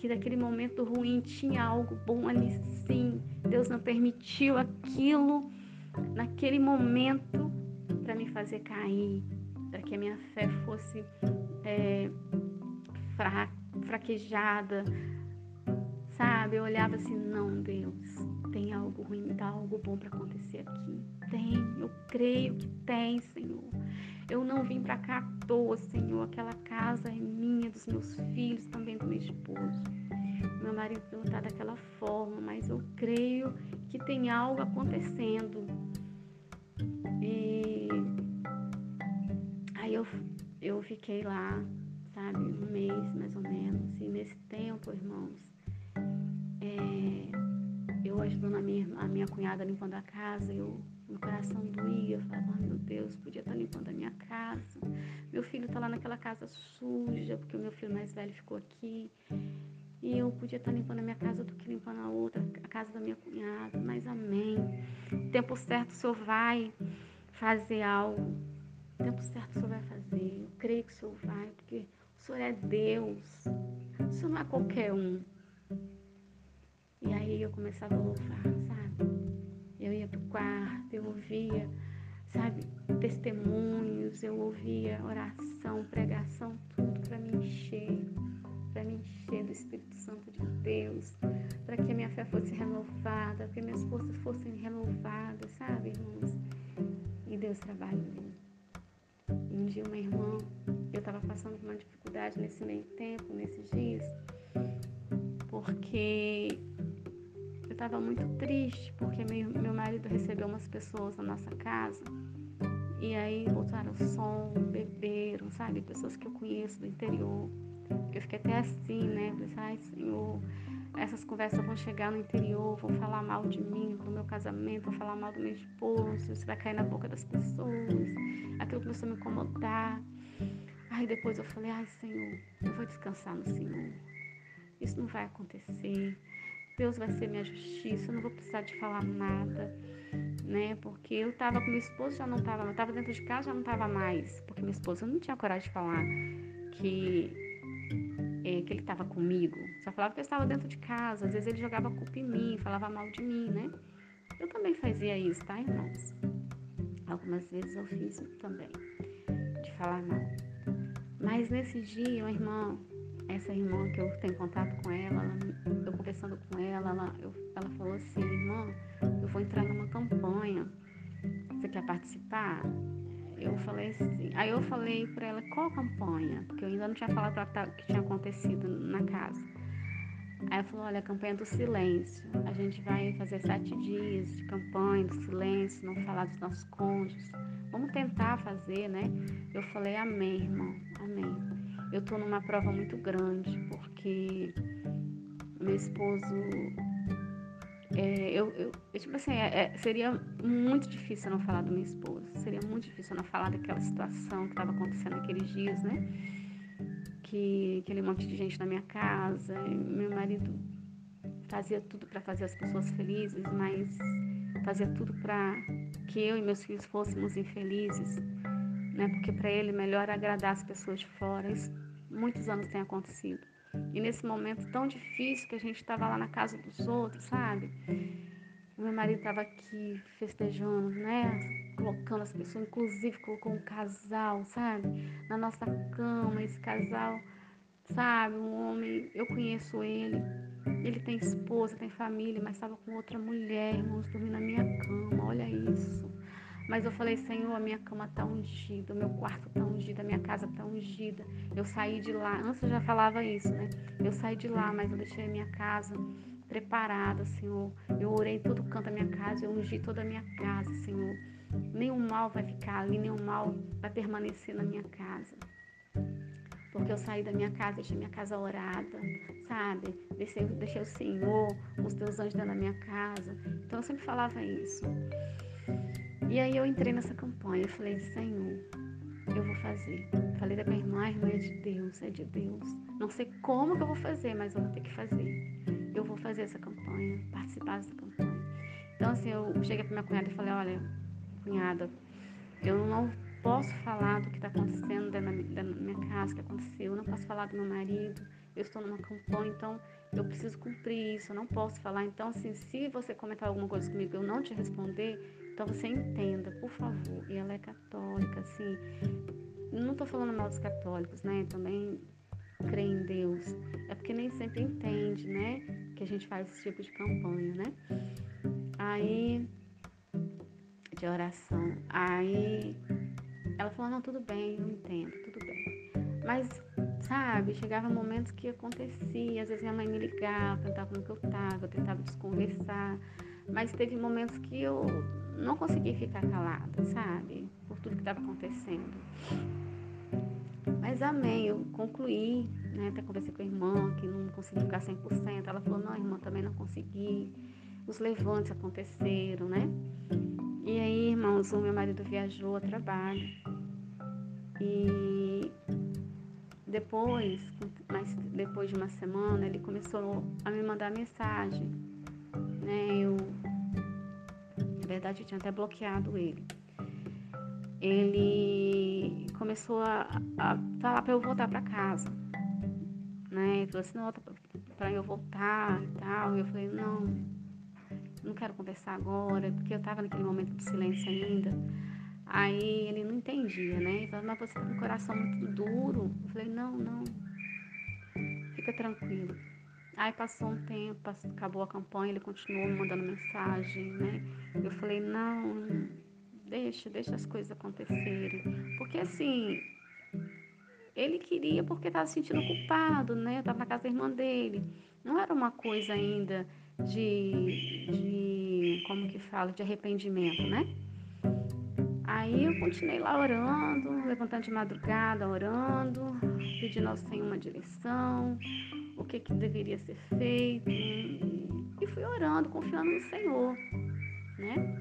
que daquele momento ruim tinha algo bom ali sim. Deus não permitiu aquilo naquele momento para me fazer cair, para que a minha fé fosse é, fra fraquejada, sabe? Eu olhava assim, não, Deus, tem algo ruim, tem algo bom para acontecer aqui. Tem, eu creio que tem, Senhor. Eu não vim para cá à toa, Senhor. Aquela casa é minha, dos meus filhos, também do meu esposo. Meu marido não está daquela forma, mas eu creio que tem algo acontecendo. E aí eu, eu fiquei lá, sabe, um mês mais ou menos. E nesse tempo, irmãos, é, eu ajudando a minha, a minha cunhada limpando a casa, eu meu coração doía, eu falava, oh, meu Deus, podia estar limpando a minha casa. Meu filho está lá naquela casa suja, porque o meu filho mais velho ficou aqui. E eu podia estar limpando a minha casa do que limpando a outra, a casa da minha cunhada. Mas amém. Tempo certo o Senhor vai fazer algo. Tempo certo o Senhor vai fazer. Eu creio que o Senhor vai, porque o Senhor é Deus. O Senhor não é qualquer um. E aí eu começava a louvar, sabe? Eu ia pro quarto, eu ouvia, sabe, testemunhos, eu ouvia oração, pregação, tudo para me encher, para me encher do Espírito Santo de Deus, para que a minha fé fosse renovada, para que minhas forças fossem renovadas, sabe, irmãos? E Deus trabalhou. E um dia uma irmã, eu estava passando por uma dificuldade nesse meio tempo, nesses dias, porque estava muito triste porque meu, meu marido recebeu umas pessoas na nossa casa e aí botaram som, beberam, sabe? Pessoas que eu conheço do interior. Eu fiquei até assim, né? Falei, ai, Senhor, essas conversas vão chegar no interior, vão falar mal de mim, do meu casamento, vão falar mal do meu esposo, isso vai cair na boca das pessoas. Aquilo começou a me incomodar. Aí depois eu falei, ai, Senhor, eu vou descansar no Senhor. Isso não vai acontecer. Deus vai ser minha justiça, eu não vou precisar de falar nada, né? Porque eu tava com meu esposo, já não tava, eu tava dentro de casa, já não tava mais, porque meu esposo não tinha coragem de falar que é, que ele estava comigo. Só falava que eu estava dentro de casa. Às vezes ele jogava culpa em mim, falava mal de mim, né? Eu também fazia isso, tá, irmãos? Algumas vezes eu fiz também, de falar mal. Mas nesse dia, uma irmã essa irmã que eu tenho contato com ela, ela eu conversando com ela, ela, eu, ela falou assim, irmã, eu vou entrar numa campanha, você quer participar? Eu falei assim, aí eu falei para ela, qual campanha? Porque eu ainda não tinha falado para ela que tinha acontecido na casa. Aí ela falou, olha, a campanha do silêncio. A gente vai fazer sete dias de campanha do silêncio, não falar dos nossos cônjuges. Vamos tentar fazer, né? Eu falei, amém, irmão, amém eu estou numa prova muito grande, porque meu esposo. É, eu, eu, tipo assim, é, é, seria muito difícil eu não falar do meu esposo. Seria muito difícil eu não falar daquela situação que estava acontecendo naqueles dias, né? Que aquele monte de gente na minha casa, meu marido fazia tudo para fazer as pessoas felizes, mas fazia tudo para que eu e meus filhos fôssemos infelizes né? Porque para ele melhor agradar as pessoas de fora. Isso muitos anos tem acontecido. E nesse momento tão difícil que a gente estava lá na casa dos outros, sabe? O meu marido estava aqui festejando, né? Colocando as pessoas, inclusive colocou um casal, sabe? Na nossa cama, esse casal, sabe? Um homem, eu conheço ele. Ele tem esposa, tem família, mas estava com outra mulher, irmãos, dormindo na minha cama. Olha isso. Mas eu falei, Senhor, a minha cama está ungida, o meu quarto está ungido, a minha casa está ungida. Eu saí de lá, antes eu já falava isso, né? Eu saí de lá, mas eu deixei a minha casa preparada, Senhor. Eu orei todo canto da minha casa, eu ungi toda a minha casa, Senhor. Nenhum mal vai ficar ali, nenhum mal vai permanecer na minha casa. Porque eu saí da minha casa, deixei minha casa orada, sabe? Deixei, deixei o Senhor, os teus anjos dentro da minha casa. Então eu sempre falava isso. E aí eu entrei nessa campanha, eu falei, Senhor, eu vou fazer. Falei da minha irmã, a irmã é de Deus, é de Deus. Não sei como que eu vou fazer, mas eu vou ter que fazer. Eu vou fazer essa campanha, participar dessa campanha. Então, assim, eu cheguei para minha cunhada e falei, olha, cunhada, eu não posso falar do que está acontecendo da minha casa, que aconteceu, eu não posso falar do meu marido, eu estou numa campanha, então eu preciso cumprir isso, eu não posso falar. Então, assim, se você comentar alguma coisa comigo e eu não te responder, então você entenda, por favor. E ela é católica, assim. Não estou falando mal dos católicos, né? Também crê em Deus. É porque nem sempre entende, né? Que a gente faz esse tipo de campanha, né? Aí, de oração. Aí ela falou, não, tudo bem, eu entendo, tudo bem. Mas, sabe, chegava momentos que acontecia, às vezes minha mãe me ligava, perguntava como que eu estava, eu tentava desconversar, mas teve momentos que eu não consegui ficar calada, sabe, por tudo que estava acontecendo. Mas amém, eu concluí, né, até conversei com a irmã, que não consegui ficar 100%, ela falou, não, irmã, também não consegui, os levantes aconteceram, né, e aí, irmãos, o meu marido viajou a trabalho, e depois, mas depois de uma semana, ele começou a me mandar mensagem. Né? Eu, verdade, eu tinha até bloqueado ele. Ele começou a, a falar para eu voltar para casa. Né? Ele falou assim, não, para eu voltar e tal. Eu falei, não, não quero conversar agora, porque eu estava naquele momento de silêncio ainda. Aí ele não entendia, né? Ele falou, mas você tem um coração muito duro. Eu falei, não, não. Fica tranquilo. Aí passou um tempo, acabou a campanha, ele continuou me mandando mensagem, né? Eu falei, não, deixa, deixa as coisas acontecerem. Porque assim, ele queria porque estava se sentindo culpado, né? Eu estava na casa da irmã dele. Não era uma coisa ainda de, de como que fala, de arrependimento, né? Aí eu continuei lá orando, levantando de madrugada, orando, pedindo ao Senhor uma direção, o que, que deveria ser feito. E fui orando, confiando no Senhor, né?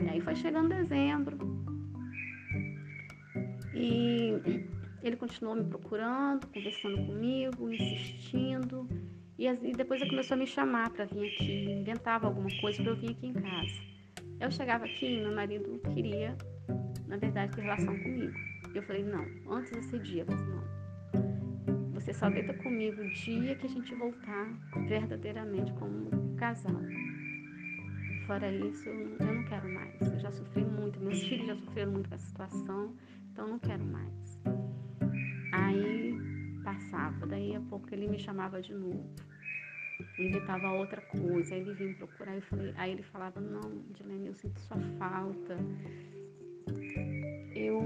E aí foi chegando dezembro. E ele continuou me procurando, conversando comigo, insistindo. E, depois ele começou a me chamar para vir aqui, inventava alguma coisa para eu vir aqui em casa. Eu chegava aqui e meu marido queria, na verdade, ter relação comigo. Eu falei, não, antes desse dia, mas não. Você só deita comigo o dia que a gente voltar verdadeiramente como casal. Fora isso, eu não quero mais. Eu já sofri muito, meus filhos já sofreram muito com essa situação, então não quero mais. Aí passava, daí a pouco ele me chamava de novo inventava outra coisa. Aí ele vinha me procurar, eu falei, aí ele falava, não, Dilene, eu sinto sua falta. Eu,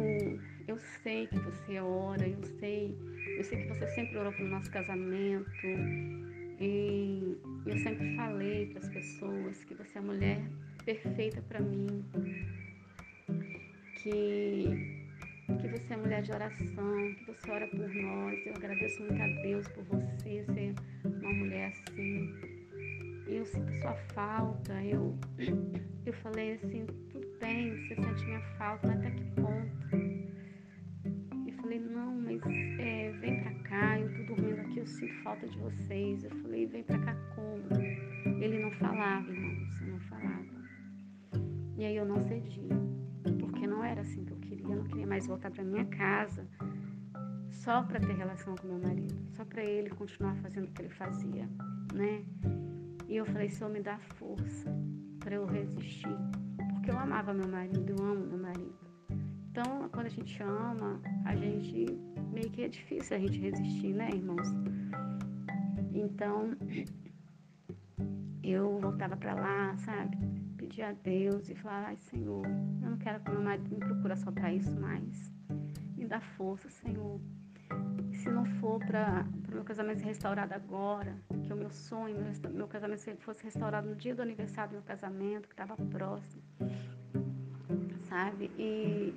eu sei que você ora, eu sei, eu sei que você sempre orou pelo nosso casamento. E eu sempre falei para as pessoas que você é a mulher perfeita para mim. Que que você é mulher de oração, que você ora por nós. Eu agradeço muito a Deus por você ser uma mulher assim. Eu sinto sua falta. Eu, eu falei assim, tudo bem, você sente minha falta, até que ponto? Falei, não, mas é, vem pra cá, eu tô dormindo aqui, eu sinto falta de vocês. Eu falei, vem pra cá como? Ele não falava, irmãos, não falava. E aí eu não cedia, porque não era assim que eu eu não queria mais voltar para minha casa só para ter relação com meu marido, só para ele continuar fazendo o que ele fazia, né? E eu falei, Senhor, me dá força para eu resistir, porque eu amava meu marido, eu amo meu marido. Então, quando a gente ama, a gente meio que é difícil a gente resistir, né, irmãos? Então, eu voltava para lá, sabe? pedir a Deus e falar, ai Senhor, eu não quero que meu marido me procure só para isso mais. Me dá força, Senhor. E se não for para o meu casamento ser restaurado agora, que é o meu sonho, meu, meu casamento fosse restaurado no dia do aniversário do meu casamento, que estava próximo, sabe? E,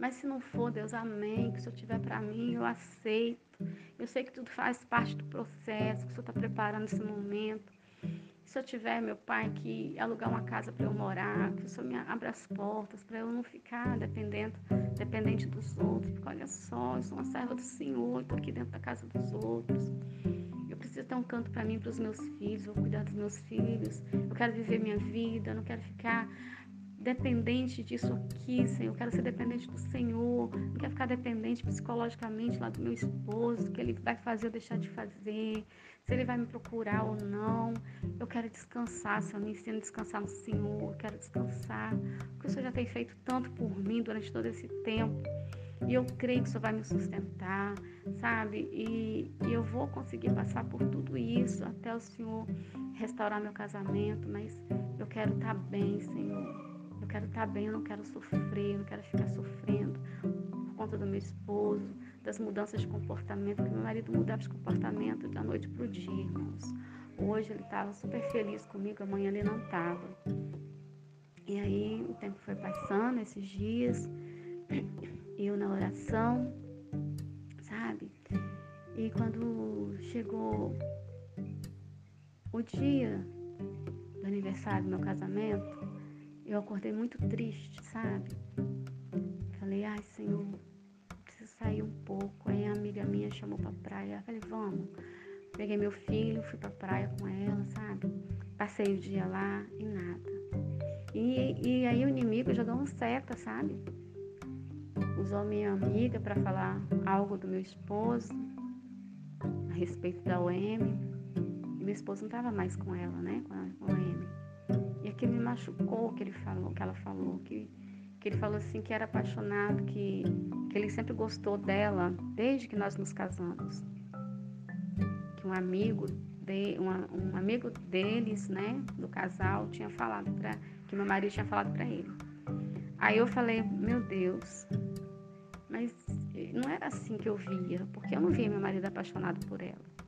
mas se não for, Deus, amém, que o Senhor tiver para mim, eu aceito. Eu sei que tudo faz parte do processo, que o Senhor está preparando esse momento. se eu tiver, meu pai, que alugar uma casa para eu morar, que o Senhor me abra as portas para eu não ficar dependendo, dependente dos outros. Porque olha só, eu sou uma serva do Senhor, estou aqui dentro da casa dos outros. Eu preciso ter um canto para mim, para os meus filhos, vou cuidar dos meus filhos. Eu quero viver minha vida, eu não quero ficar dependente disso aqui, Senhor. Eu quero ser dependente do Senhor. Não quero ficar dependente psicologicamente lá do meu esposo, que ele vai fazer ou deixar de fazer, se ele vai me procurar ou não. Eu quero descansar, Senhor. Me ensina a descansar no Senhor. Eu quero descansar. Porque o Senhor já tem feito tanto por mim durante todo esse tempo. E eu creio que o Senhor vai me sustentar, sabe? E, e eu vou conseguir passar por tudo isso até o Senhor restaurar meu casamento. Mas eu quero estar bem, Senhor quero estar bem, eu não quero sofrer, eu não quero ficar sofrendo por conta do meu esposo, das mudanças de comportamento, porque meu marido mudava de comportamento da noite para o dia, irmãos. Hoje ele estava super feliz comigo, amanhã ele não estava. E aí o tempo foi passando, esses dias, eu na oração, sabe? E quando chegou o dia do aniversário do meu casamento, eu acordei muito triste, sabe? Falei, ai Senhor, preciso sair um pouco. Aí a amiga minha chamou pra praia. Falei, vamos. Peguei meu filho, fui pra praia com ela, sabe? Passei o dia lá e nada. E, e aí o inimigo jogou um seta, sabe? Usou minha amiga para falar algo do meu esposo a respeito da OM. E meu esposo não estava mais com ela, né? Com a OM que me machucou que ele falou, que ela falou, que, que ele falou assim que era apaixonado, que, que ele sempre gostou dela desde que nós nos casamos. Que um amigo de, uma, um amigo deles, né, do casal, tinha falado para que meu marido tinha falado para ele. Aí eu falei, meu Deus, mas não era assim que eu via, porque eu não via meu marido apaixonado por ela.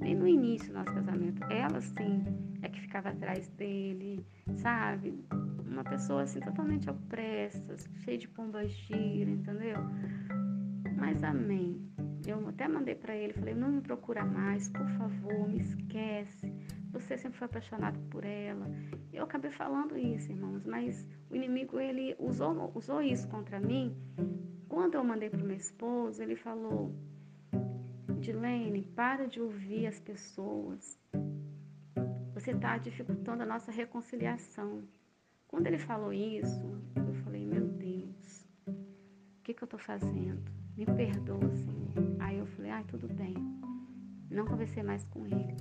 Nem no início do nosso casamento. Ela, sim, é que ficava atrás dele, sabe? Uma pessoa, assim, totalmente opressa, cheia de pomba gira, entendeu? Mas amém. Eu até mandei para ele, falei, não me procura mais, por favor, me esquece. Você sempre foi apaixonado por ela. Eu acabei falando isso, irmãos, mas o inimigo, ele usou, usou isso contra mim. Quando eu mandei para meu esposo, ele falou, Dilene, para de ouvir as pessoas. Você está dificultando a nossa reconciliação. Quando ele falou isso, eu falei, meu Deus, o que, que eu estou fazendo? Me perdoa, Senhor. Aí eu falei, ah, tudo bem. Não conversei mais com ele.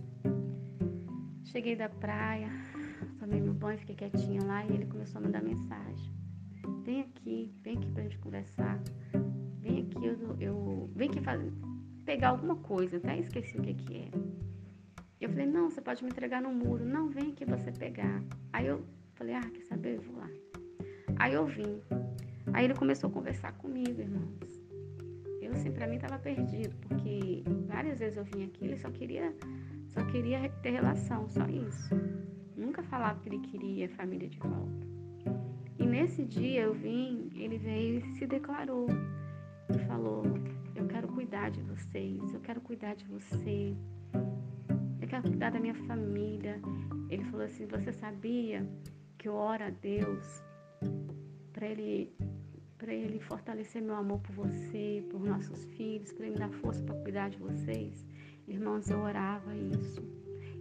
Cheguei da praia, tomei meu banho, fiquei quietinha lá e ele começou a mandar mensagem. Vem aqui, vem aqui pra gente conversar. Vem aqui, eu, eu vem aqui fazer pegar alguma coisa, até esqueci o que que é. Eu falei, não, você pode me entregar no muro. Não, vem aqui você pegar. Aí eu falei, ah, quer saber? Eu vou lá. Aí eu vim. Aí ele começou a conversar comigo, irmãos. Eu, assim, pra mim tava perdido, porque várias vezes eu vim aqui, ele só queria, só queria ter relação, só isso. Nunca falava que ele queria família de volta. E nesse dia eu vim, ele veio e se declarou. E falou, eu quero cuidar de vocês, eu quero cuidar de você, eu quero cuidar da minha família. Ele falou assim: Você sabia que eu oro a Deus para ele, para ele fortalecer meu amor por você, por nossos filhos, para ele me dar força para cuidar de vocês? Irmãos, eu orava isso.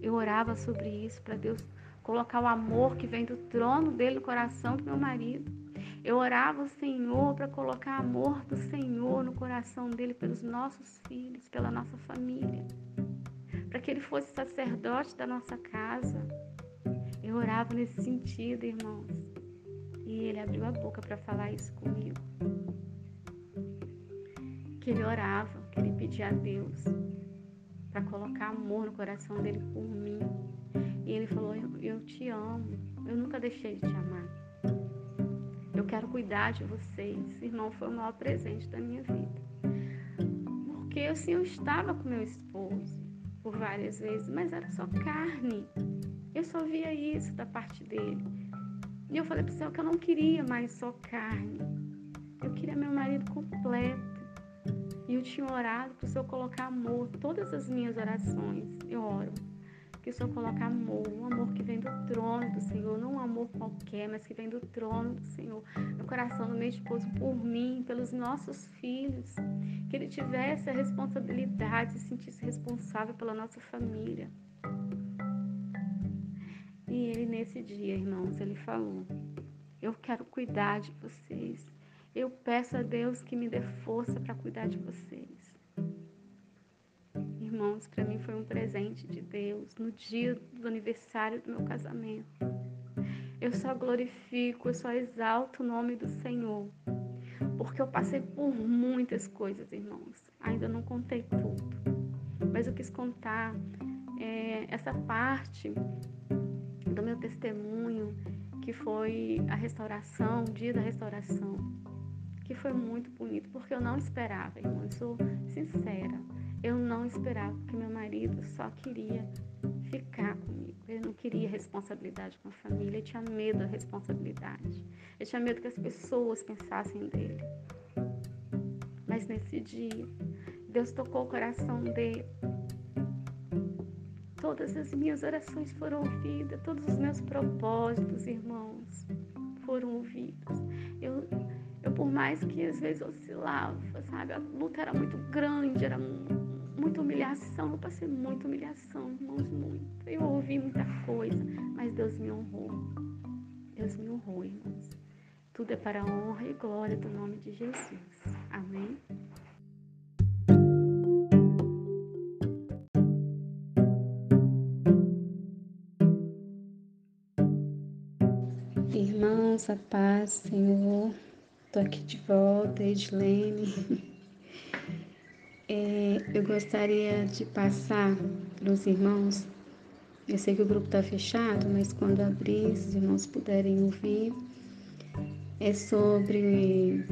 Eu orava sobre isso para Deus colocar o amor que vem do trono dele no coração do meu marido. Eu orava ao Senhor para colocar amor do Senhor no coração dele pelos nossos filhos, pela nossa família. Para que ele fosse sacerdote da nossa casa. Eu orava nesse sentido, irmãos. E ele abriu a boca para falar isso comigo. Que ele orava, que ele pedia a Deus para colocar amor no coração dele por mim. E ele falou: eu te amo, eu nunca deixei de te amar. Eu quero cuidar de vocês. Irmão, foi o maior presente da minha vida. Porque assim, eu estava com meu esposo por várias vezes, mas era só carne. Eu só via isso da parte dele. E eu falei para o Senhor que eu não queria mais só carne. Eu queria meu marido completo. E eu tinha orado para o Senhor colocar amor. Todas as minhas orações, eu oro. Que o Senhor coloque amor, um amor que vem do trono do Senhor, não um amor qualquer, mas que vem do trono do Senhor, no coração do meu esposo, por mim, pelos nossos filhos, que ele tivesse a responsabilidade, se sentisse responsável pela nossa família. E ele, nesse dia, irmãos, ele falou: Eu quero cuidar de vocês. Eu peço a Deus que me dê força para cuidar de vocês irmãos, para mim foi um presente de Deus no dia do aniversário do meu casamento. Eu só glorifico, eu só exalto o nome do Senhor, porque eu passei por muitas coisas, irmãos. Ainda não contei tudo, mas eu quis contar é, essa parte do meu testemunho, que foi a restauração, o dia da restauração, que foi muito bonito, porque eu não esperava, irmão, eu sou sincera. Eu não esperava, porque meu marido só queria ficar comigo. Ele não queria responsabilidade com a família, ele tinha medo da responsabilidade. Ele tinha medo que as pessoas pensassem dele. Mas nesse dia, Deus tocou o coração dele. Todas as minhas orações foram ouvidas, todos os meus propósitos, irmãos, foram ouvidos. Eu, eu por mais que às vezes oscilava, sabe? A luta era muito grande, era muita humilhação, eu passei muita humilhação, irmãos, muito. Eu ouvi muita coisa, mas Deus me honrou. Deus me honrou, irmãos. Tudo é para a honra e glória do nome de Jesus. Amém. Irmãos, a paz, Senhor. Estou aqui de volta, Edilene. Eu gostaria de passar para os irmãos. Eu sei que o grupo está fechado, mas quando abrir, se os irmãos puderem ouvir, é sobre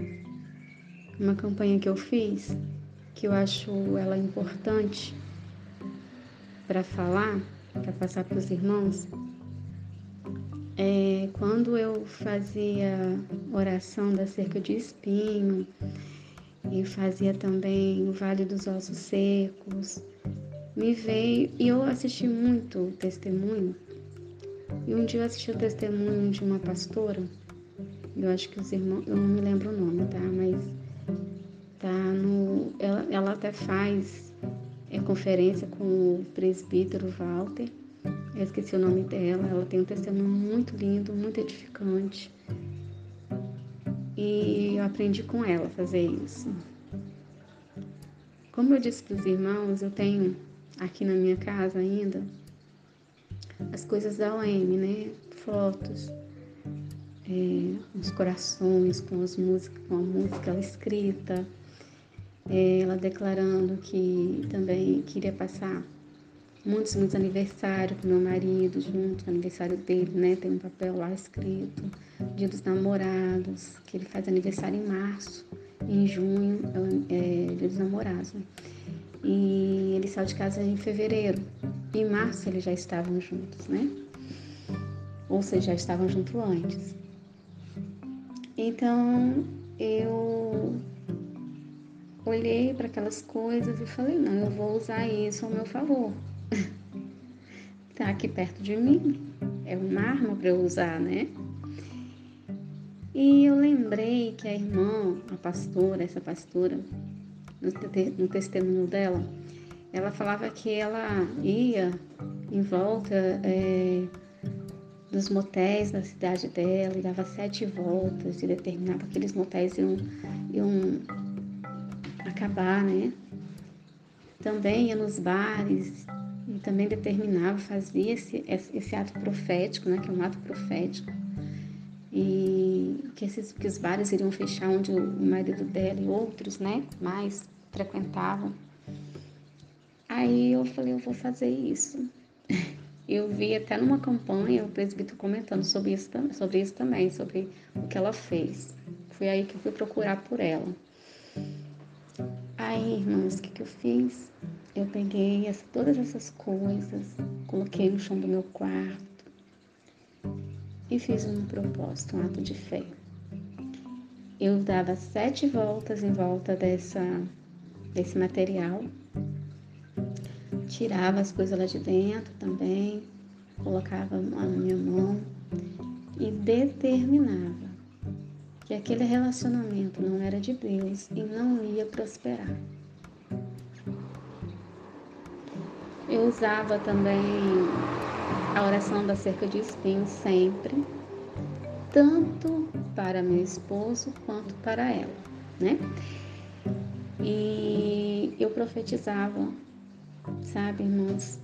uma campanha que eu fiz, que eu acho ela importante para falar, para passar para os irmãos. É, quando eu fazia oração da cerca de espinho, e fazia também o Vale dos Ossos Secos. Me veio e eu assisti muito testemunho. E um dia eu assisti o testemunho de uma pastora. Eu acho que os irmãos, eu não me lembro o nome, tá? Mas tá no, ela, ela até faz é, conferência com o presbítero Walter. Eu esqueci o nome dela. Ela tem um testemunho muito lindo, muito edificante e eu aprendi com ela a fazer isso. Como eu disse para os irmãos, eu tenho aqui na minha casa ainda as coisas da OM, né? Fotos, é, os corações com as músicas, com a música ela escrita, é, ela declarando que também queria passar muitos, muitos aniversários com meu marido junto, aniversário dele, né? Tem um papel lá escrito, dia dos namorados, que ele faz aniversário em março, em junho, é, dia dos namorados, né? E ele saiu de casa em fevereiro. Em março eles já estavam juntos, né? Ou seja, já estavam juntos antes. Então eu olhei para aquelas coisas e falei: não, eu vou usar isso ao meu favor. Tá aqui perto de mim, é uma arma para eu usar, né? E eu lembrei que a irmã, a pastora, essa pastora, no, testemunho dela, ela falava que ela ia em volta é, dos motéis da cidade dela e dava sete voltas e determinava que aqueles motéis iam, iam acabar, né? Também ia nos bares e também determinava, fazia esse, esse ato profético, né, que é um ato profético, e que, esses, que os bares iriam fechar onde o marido dela e outros, né, mais frequentavam. Aí eu falei, eu vou fazer isso. Eu vi até numa campanha o presbítero comentando sobre isso, sobre isso também, sobre o que ela fez. Foi aí que eu fui procurar por ela. Aí, irmãos, o que, que eu fiz? Eu peguei todas essas coisas, coloquei no chão do meu quarto e fiz um propósito, um ato de fé. Eu dava sete voltas em volta dessa, desse material. tirava as coisas lá de dentro também, colocava na minha mão e determinava que aquele relacionamento não era de Deus e não ia prosperar. Eu usava também a oração da cerca de espinhos sempre, tanto para meu esposo quanto para ela, né? E eu profetizava, sabe, irmãos,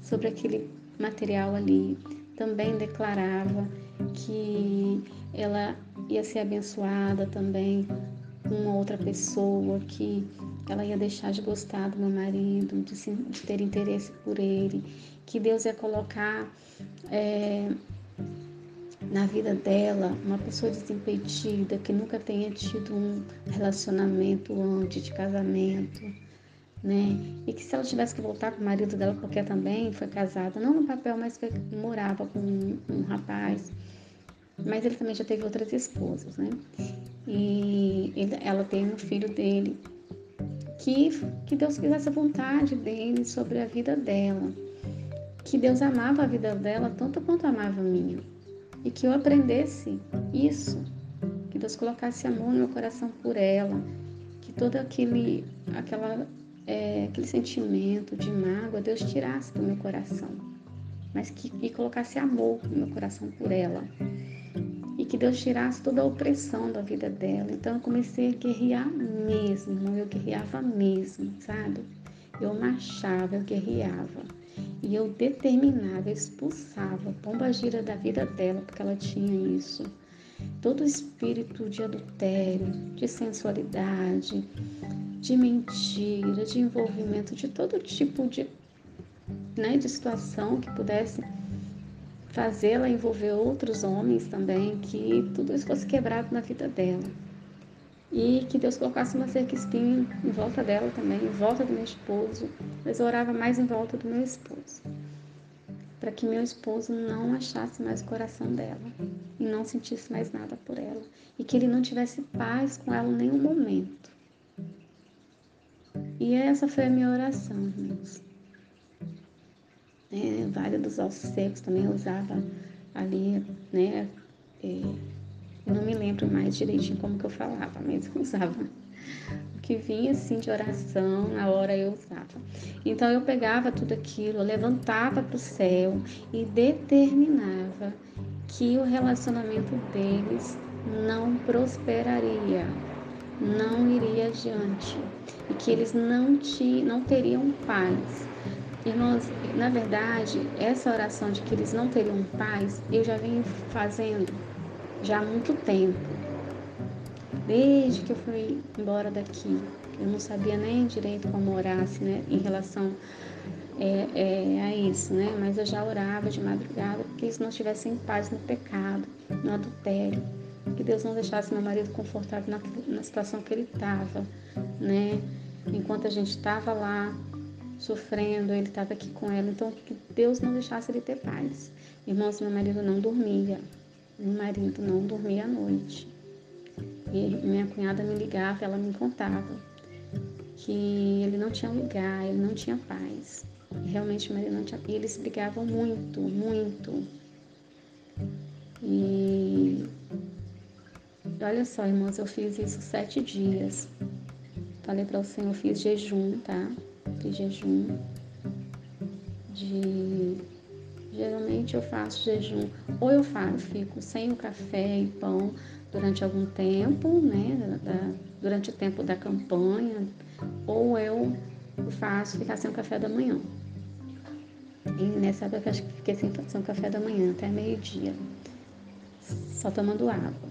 sobre aquele material ali. Também declarava que ela ia ser abençoada também com outra pessoa, que ela ia deixar de gostar do meu marido, de, se, de ter interesse por ele, que Deus ia colocar é, na vida dela uma pessoa desimpedida, que nunca tenha tido um relacionamento antes de casamento, né? E que se ela tivesse que voltar com o marido dela, porque também foi casada, não no papel, mas morava com um, um rapaz, mas ele também já teve outras esposas, né? E ele, ela tem um filho dele. Que, que Deus fizesse a vontade dele sobre a vida dela. Que Deus amava a vida dela tanto quanto amava a minha. E que eu aprendesse isso. Que Deus colocasse amor no meu coração por ela. Que todo aquele, aquela, é, aquele sentimento de mágoa Deus tirasse do meu coração. Mas que e colocasse amor no meu coração por ela que Deus tirasse toda a opressão da vida dela. Então eu comecei a guerrear mesmo, eu guerreava mesmo, sabe? Eu marchava, eu guerreava. E eu determinava, eu expulsava pomba gira da vida dela, porque ela tinha isso. Todo espírito de adultério, de sensualidade, de mentira, de envolvimento, de todo tipo de, né, de situação que pudesse fazê-la envolver outros homens também, que tudo isso fosse quebrado na vida dela. E que Deus colocasse uma cerca espinho em volta dela também, em volta do meu esposo. Mas eu orava mais em volta do meu esposo. Para que meu esposo não achasse mais o coração dela e não sentisse mais nada por ela. E que ele não tivesse paz com ela em nenhum momento. E essa foi a minha oração, irmãos né? Vale dos Ossos Secos também usava ali, né? É, não me lembro mais direitinho como que eu falava, mas eu usava o que vinha assim de oração, na hora eu usava. Então eu pegava tudo aquilo, levantava para o céu e determinava que o relacionamento deles não prosperaria, não iria adiante e que eles não, não teriam paz Irmãos, na verdade, essa oração de que eles não teriam paz, eu já venho fazendo já há muito tempo. Desde que eu fui embora daqui. Eu não sabia nem direito como orasse, né, em relação é, é, a isso, né? Mas eu já orava de madrugada porque eles não tivessem paz no pecado, no adultério. Que Deus não deixasse meu marido confortável na, na situação que ele estava, né? Enquanto a gente estava lá sofrendo, ele estava aqui com ela. Então, que Deus não deixasse ele ter paz. Irmãos, meu marido não dormia. Meu marido não dormia à noite. E minha cunhada me ligava, ela me contava que ele não tinha lugar, ele não tinha paz. Realmente, o marido não tinha. E eles brigavam muito, muito. E olha só, irmãos, eu fiz isso sete dias. Falei para o Senhor, eu fiz jejum, tá? De jejum. De geralmente eu faço jejum, ou eu faço, fico sem o café e pão durante algum tempo, né? Da, durante o tempo da campanha, ou eu faço ficar sem o café da manhã. E nessa época eu fiquei sem, sem o café da manhã até meio-dia, só tomando água.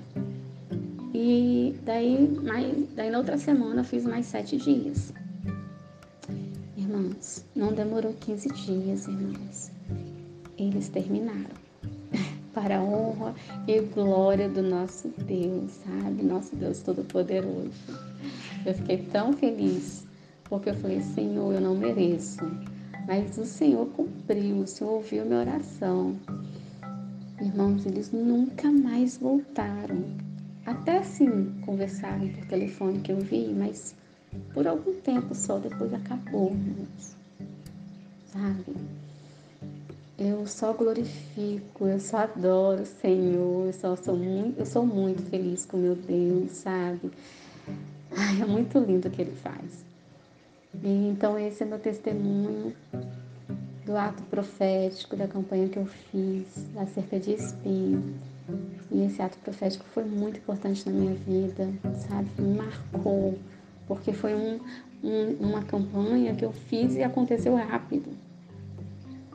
E daí, mais, daí na outra semana eu fiz mais sete dias irmãos, não demorou 15 dias, irmãos. Eles terminaram. Para a honra e glória do nosso Deus, sabe? Nosso Deus Todo-Poderoso. Eu fiquei tão feliz, porque eu falei, Senhor, eu não mereço. Mas o Senhor cumpriu, o Senhor ouviu minha oração. Irmãos, eles nunca mais voltaram. Até sim conversaram por telefone que eu vi, mas por algum tempo só, depois acabou, irmãos. só glorifico, eu só adoro o Senhor, eu só sou muito, eu sou muito feliz com meu Deus, sabe? Ai, é muito lindo o que ele faz. E, então esse é meu testemunho do ato profético da campanha que eu fiz acerca de espinho. E esse ato profético foi muito importante na minha vida, sabe? Me marcou, porque foi um, um, uma campanha que eu fiz e aconteceu rápido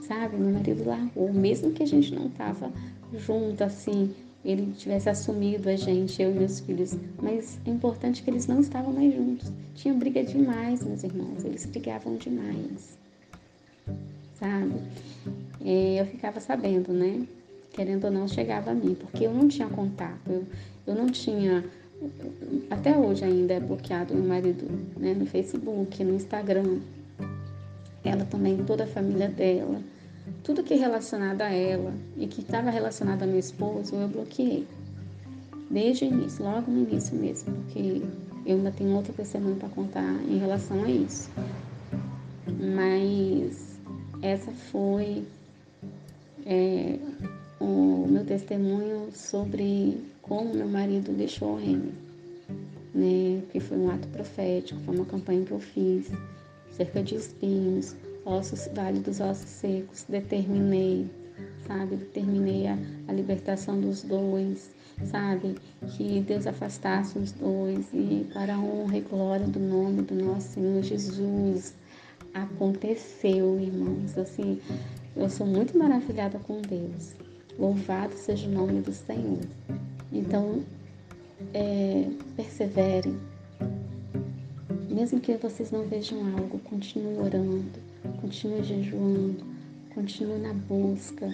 sabe? Meu marido largou, mesmo que a gente não tava junto assim, ele tivesse assumido a gente, eu e meus filhos. Mas é importante que eles não estavam mais juntos. Tinha briga demais, meus irmãos. Eles brigavam demais. Sabe? E eu ficava sabendo, né? Querendo ou não, chegava a mim, porque eu não tinha contato. Eu, eu não tinha. Até hoje ainda é bloqueado meu marido né, no Facebook, no Instagram. Ela também, toda a família dela tudo que é relacionado a ela e que estava relacionado a meu esposo, eu bloqueei. Desde o início, logo no início mesmo, porque eu ainda tenho outra testemunha para contar em relação a isso. Mas essa foi é, o meu testemunho sobre como meu marido deixou M, né? Que foi um ato profético, foi uma campanha que eu fiz, cerca de espinhos, ossos, vale dos ossos secos, determinei, sabe? Determinei a, a libertação dos dois, sabe? Que Deus afastasse os dois e para a honra e glória do nome do nosso Senhor Jesus. Aconteceu, irmãos. Assim, eu sou muito maravilhada com Deus. Louvado seja o nome do Senhor. Então, é, perseverem. Mesmo que vocês não vejam algo, continue orando continue jejuando, continue na busca,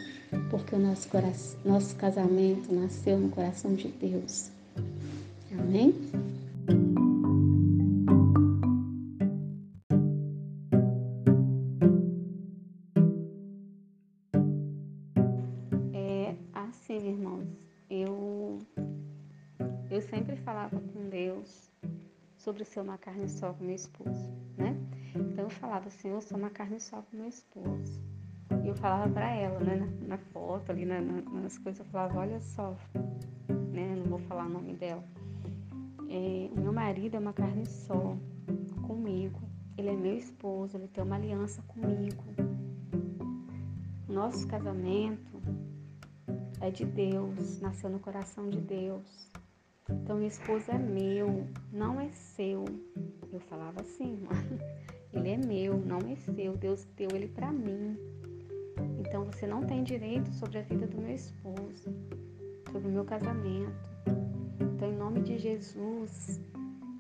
porque o nosso, coração, nosso casamento nasceu no coração de Deus. Amém? Ser uma carne só com meu esposo, né? Então eu falava assim, eu sou uma carne só com meu esposo. E eu falava para ela, né, na, na, foto ali, na, nas coisas, eu falava, olha só, né, não vou falar o nome dela. É, o meu marido é uma carne só comigo. Ele é meu esposo, ele tem uma aliança comigo. Nosso casamento é de Deus, nasceu no coração de Deus. Então, meu esposo é meu, não é seu. Eu falava assim. Ele é meu, não é seu. Deus deu ele para mim. Então você não tem direito sobre a vida do meu esposo, sobre o meu casamento. Então, em nome de Jesus,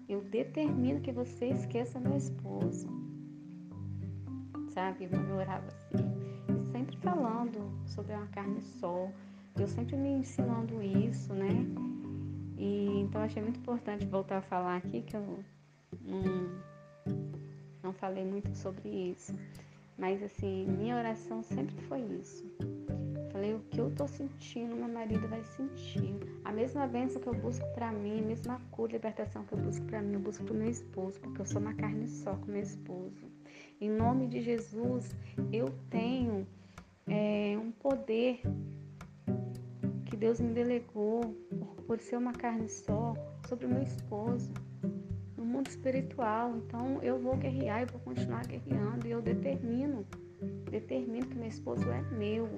eu determino que você esqueça meu esposo. Sabe? Eu orava assim. Sempre falando sobre uma carne só. Eu sempre me ensinando isso, né? E então achei muito importante voltar a falar aqui que eu não não falei muito sobre isso. Mas assim, minha oração sempre foi isso. Falei, o que eu tô sentindo, meu marido vai sentir. A mesma bênção que eu busco para mim, a mesma cura, libertação que eu busco para mim, eu busco pro meu esposo, porque eu sou uma carne só com meu esposo. Em nome de Jesus, eu tenho é, um poder que Deus me delegou por, ser uma carne só sobre o meu esposo mundo espiritual. Então eu vou guerrear e vou continuar guerreando. E eu determino, determino que meu esposo é meu.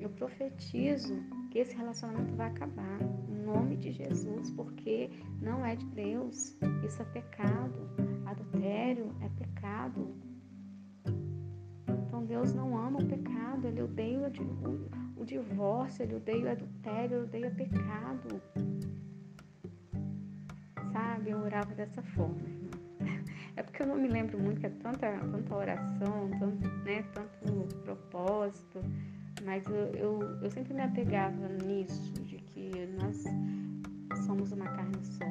Eu profetizo que esse relacionamento vai acabar. Em nome de Jesus, porque não é de Deus. Isso é pecado. Adultério é pecado. Então Deus não ama o pecado, Ele odeia o, o divórcio, Ele odeia o adultério, Ele odeia pecado sabe? Eu orava dessa forma, É porque eu não me lembro muito, que é tanta, tanta oração, tanto, né, tanto propósito, mas eu, eu, eu sempre me apegava nisso, de que nós somos uma carne só,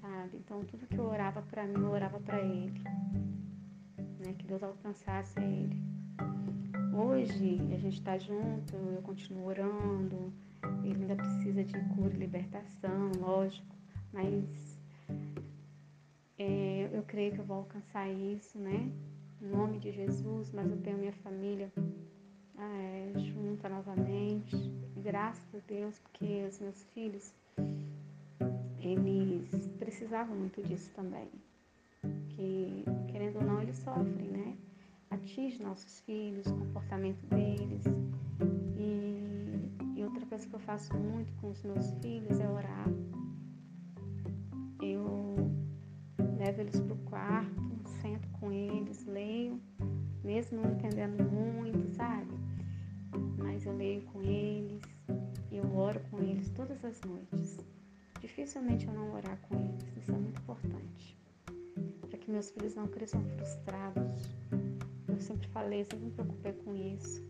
sabe? Então tudo que eu orava para mim, eu orava para Ele, né? Que Deus alcançasse Ele. Hoje a gente está junto, eu continuo orando, ele ainda precisa de cura e libertação, lógico mas é, eu creio que eu vou alcançar isso, né? em nome de Jesus, mas eu tenho minha família é, junta novamente. Graças a Deus, porque os meus filhos, eles precisavam muito disso também. Que, querendo ou não, eles sofrem, né? Atinge nossos filhos, o comportamento deles. E, e outra coisa que eu faço muito com os meus filhos é orar. Eu levo eles para o quarto, sento com eles, leio, mesmo não entendendo muito, sabe? Mas eu leio com eles, eu oro com eles todas as noites. Dificilmente eu não orar com eles, isso é muito importante. Para que meus filhos não cresçam frustrados. Eu sempre falei, sempre me preocupei com isso.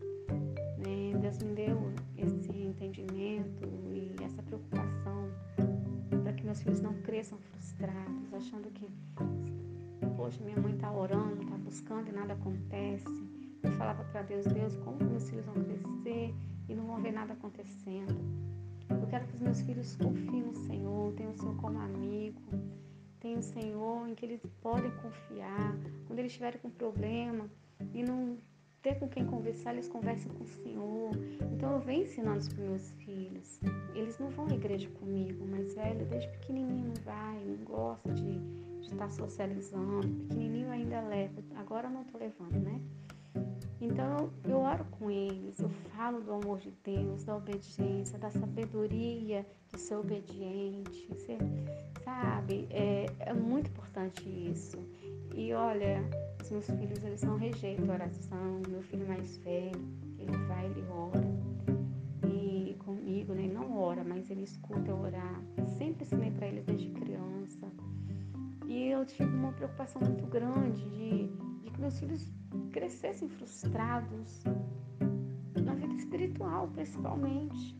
Né? Deus me deu esse entendimento e essa preocupação para que meus filhos não cresçam frustrados, achando que Poxa, minha mãe está orando, está buscando e nada acontece. Eu falava para Deus, Deus, como meus filhos vão crescer e não vão ver nada acontecendo? Eu quero que os meus filhos confiem no Senhor, tenham o Senhor como amigo, tenham o Senhor em que eles podem confiar. Quando eles estiverem com problema e não ter com quem conversar, eles conversem com o Senhor. Então eu venho ensinando isso para meus filhos. Eles não vão à igreja comigo, mas velho, desde pequenininho vai, não gosta de estar tá socializando. Pequenininho ainda leva, agora eu não estou levando, né? Então eu oro com eles, eu falo do amor de Deus, da obediência, da sabedoria de ser obediente, ser, sabe? É, é muito importante isso. E olha, os meus filhos eles não rejeitam a oração. Meu filho mais velho, ele vai, ele ora. E comigo, né? Ele não ora, mas ele escuta eu orar. Sempre ensinei para ele desde criança. E eu tive uma preocupação muito grande de, de que meus filhos crescessem frustrados na vida espiritual, principalmente.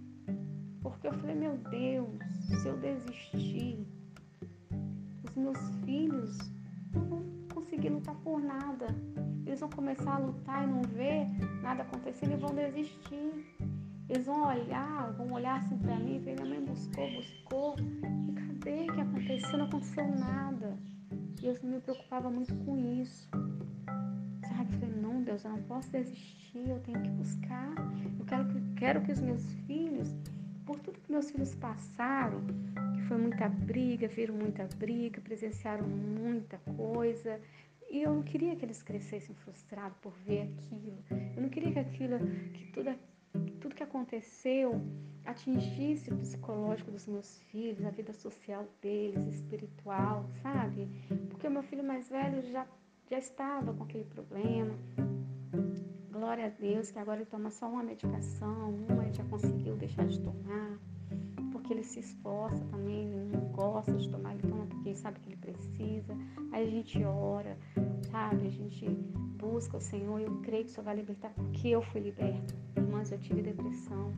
Porque eu falei, meu Deus, se eu desistir, os meus filhos não vão conseguir lutar por nada. Eles vão começar a lutar e não ver nada acontecendo e vão desistir. Eles vão olhar, vão olhar assim pra mim ver, minha mãe buscou, buscou. E cadê que aconteceu? Não aconteceu nada. E eu me preocupava muito com isso. Sabe? Eu falei, não, Deus, eu não posso desistir, eu tenho que buscar. Eu quero que, quero que os meus filhos, por tudo que meus filhos passaram, foi muita briga, viram muita briga, presenciaram muita coisa. E eu não queria que eles crescessem frustrados por ver aquilo. Eu não queria que aquilo, que tudo, tudo que aconteceu atingisse o psicológico dos meus filhos, a vida social deles, espiritual, sabe? Porque o meu filho mais velho já, já estava com aquele problema. Glória a Deus que agora ele toma só uma medicação, uma ele já conseguiu deixar de tomar, porque ele se esforça também, não gosta de tomar, ele toma porque ele sabe que ele precisa. Aí a gente ora, sabe? A gente busca o Senhor, eu creio que o Senhor vai libertar, porque eu fui liberta. Irmãs, eu tive depressão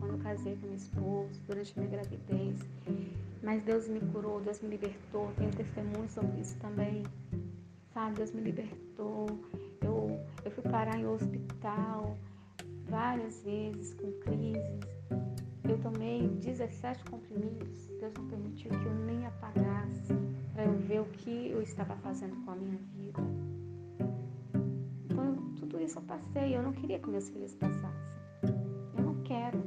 quando eu casei com meu esposo, durante minha gravidez. Mas Deus me curou, Deus me libertou. Tenho testemunho sobre isso também. Sabe, Deus me libertou. Eu, eu fui parar em hospital várias vezes com crises. Eu tomei 17 comprimidos. Deus não permitiu que eu nem apagasse para eu ver o que eu estava fazendo com a minha vida. Então, tudo isso eu passei. Eu não queria que meus filhos passassem. Eu não quero.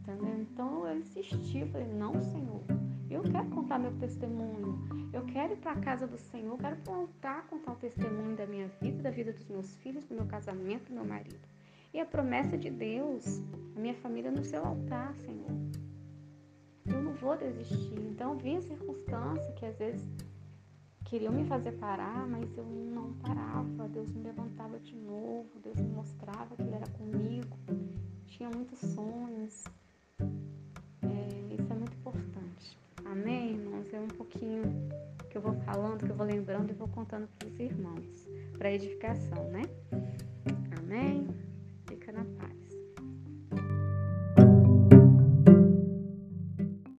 Entendeu? Então, eu insisti. Falei, não, Senhor. Eu quero contar meu testemunho. Eu quero ir para a casa do Senhor. Eu quero voltar contar o testemunho da minha vida, da vida dos meus filhos, do meu casamento, do meu marido. E a promessa de Deus, a minha família no seu altar, Senhor. Eu não vou desistir. Então, vinha circunstância que às vezes queriam me fazer parar, mas eu não parava. Deus me levantava de novo, Deus me mostrava que Ele era comigo. Tinha muitos sonhos. É, isso é muito importante. Amém, irmãos? É um pouquinho que eu vou falando, que eu vou lembrando e vou contando para os irmãos, para edificação, né? fica na paz.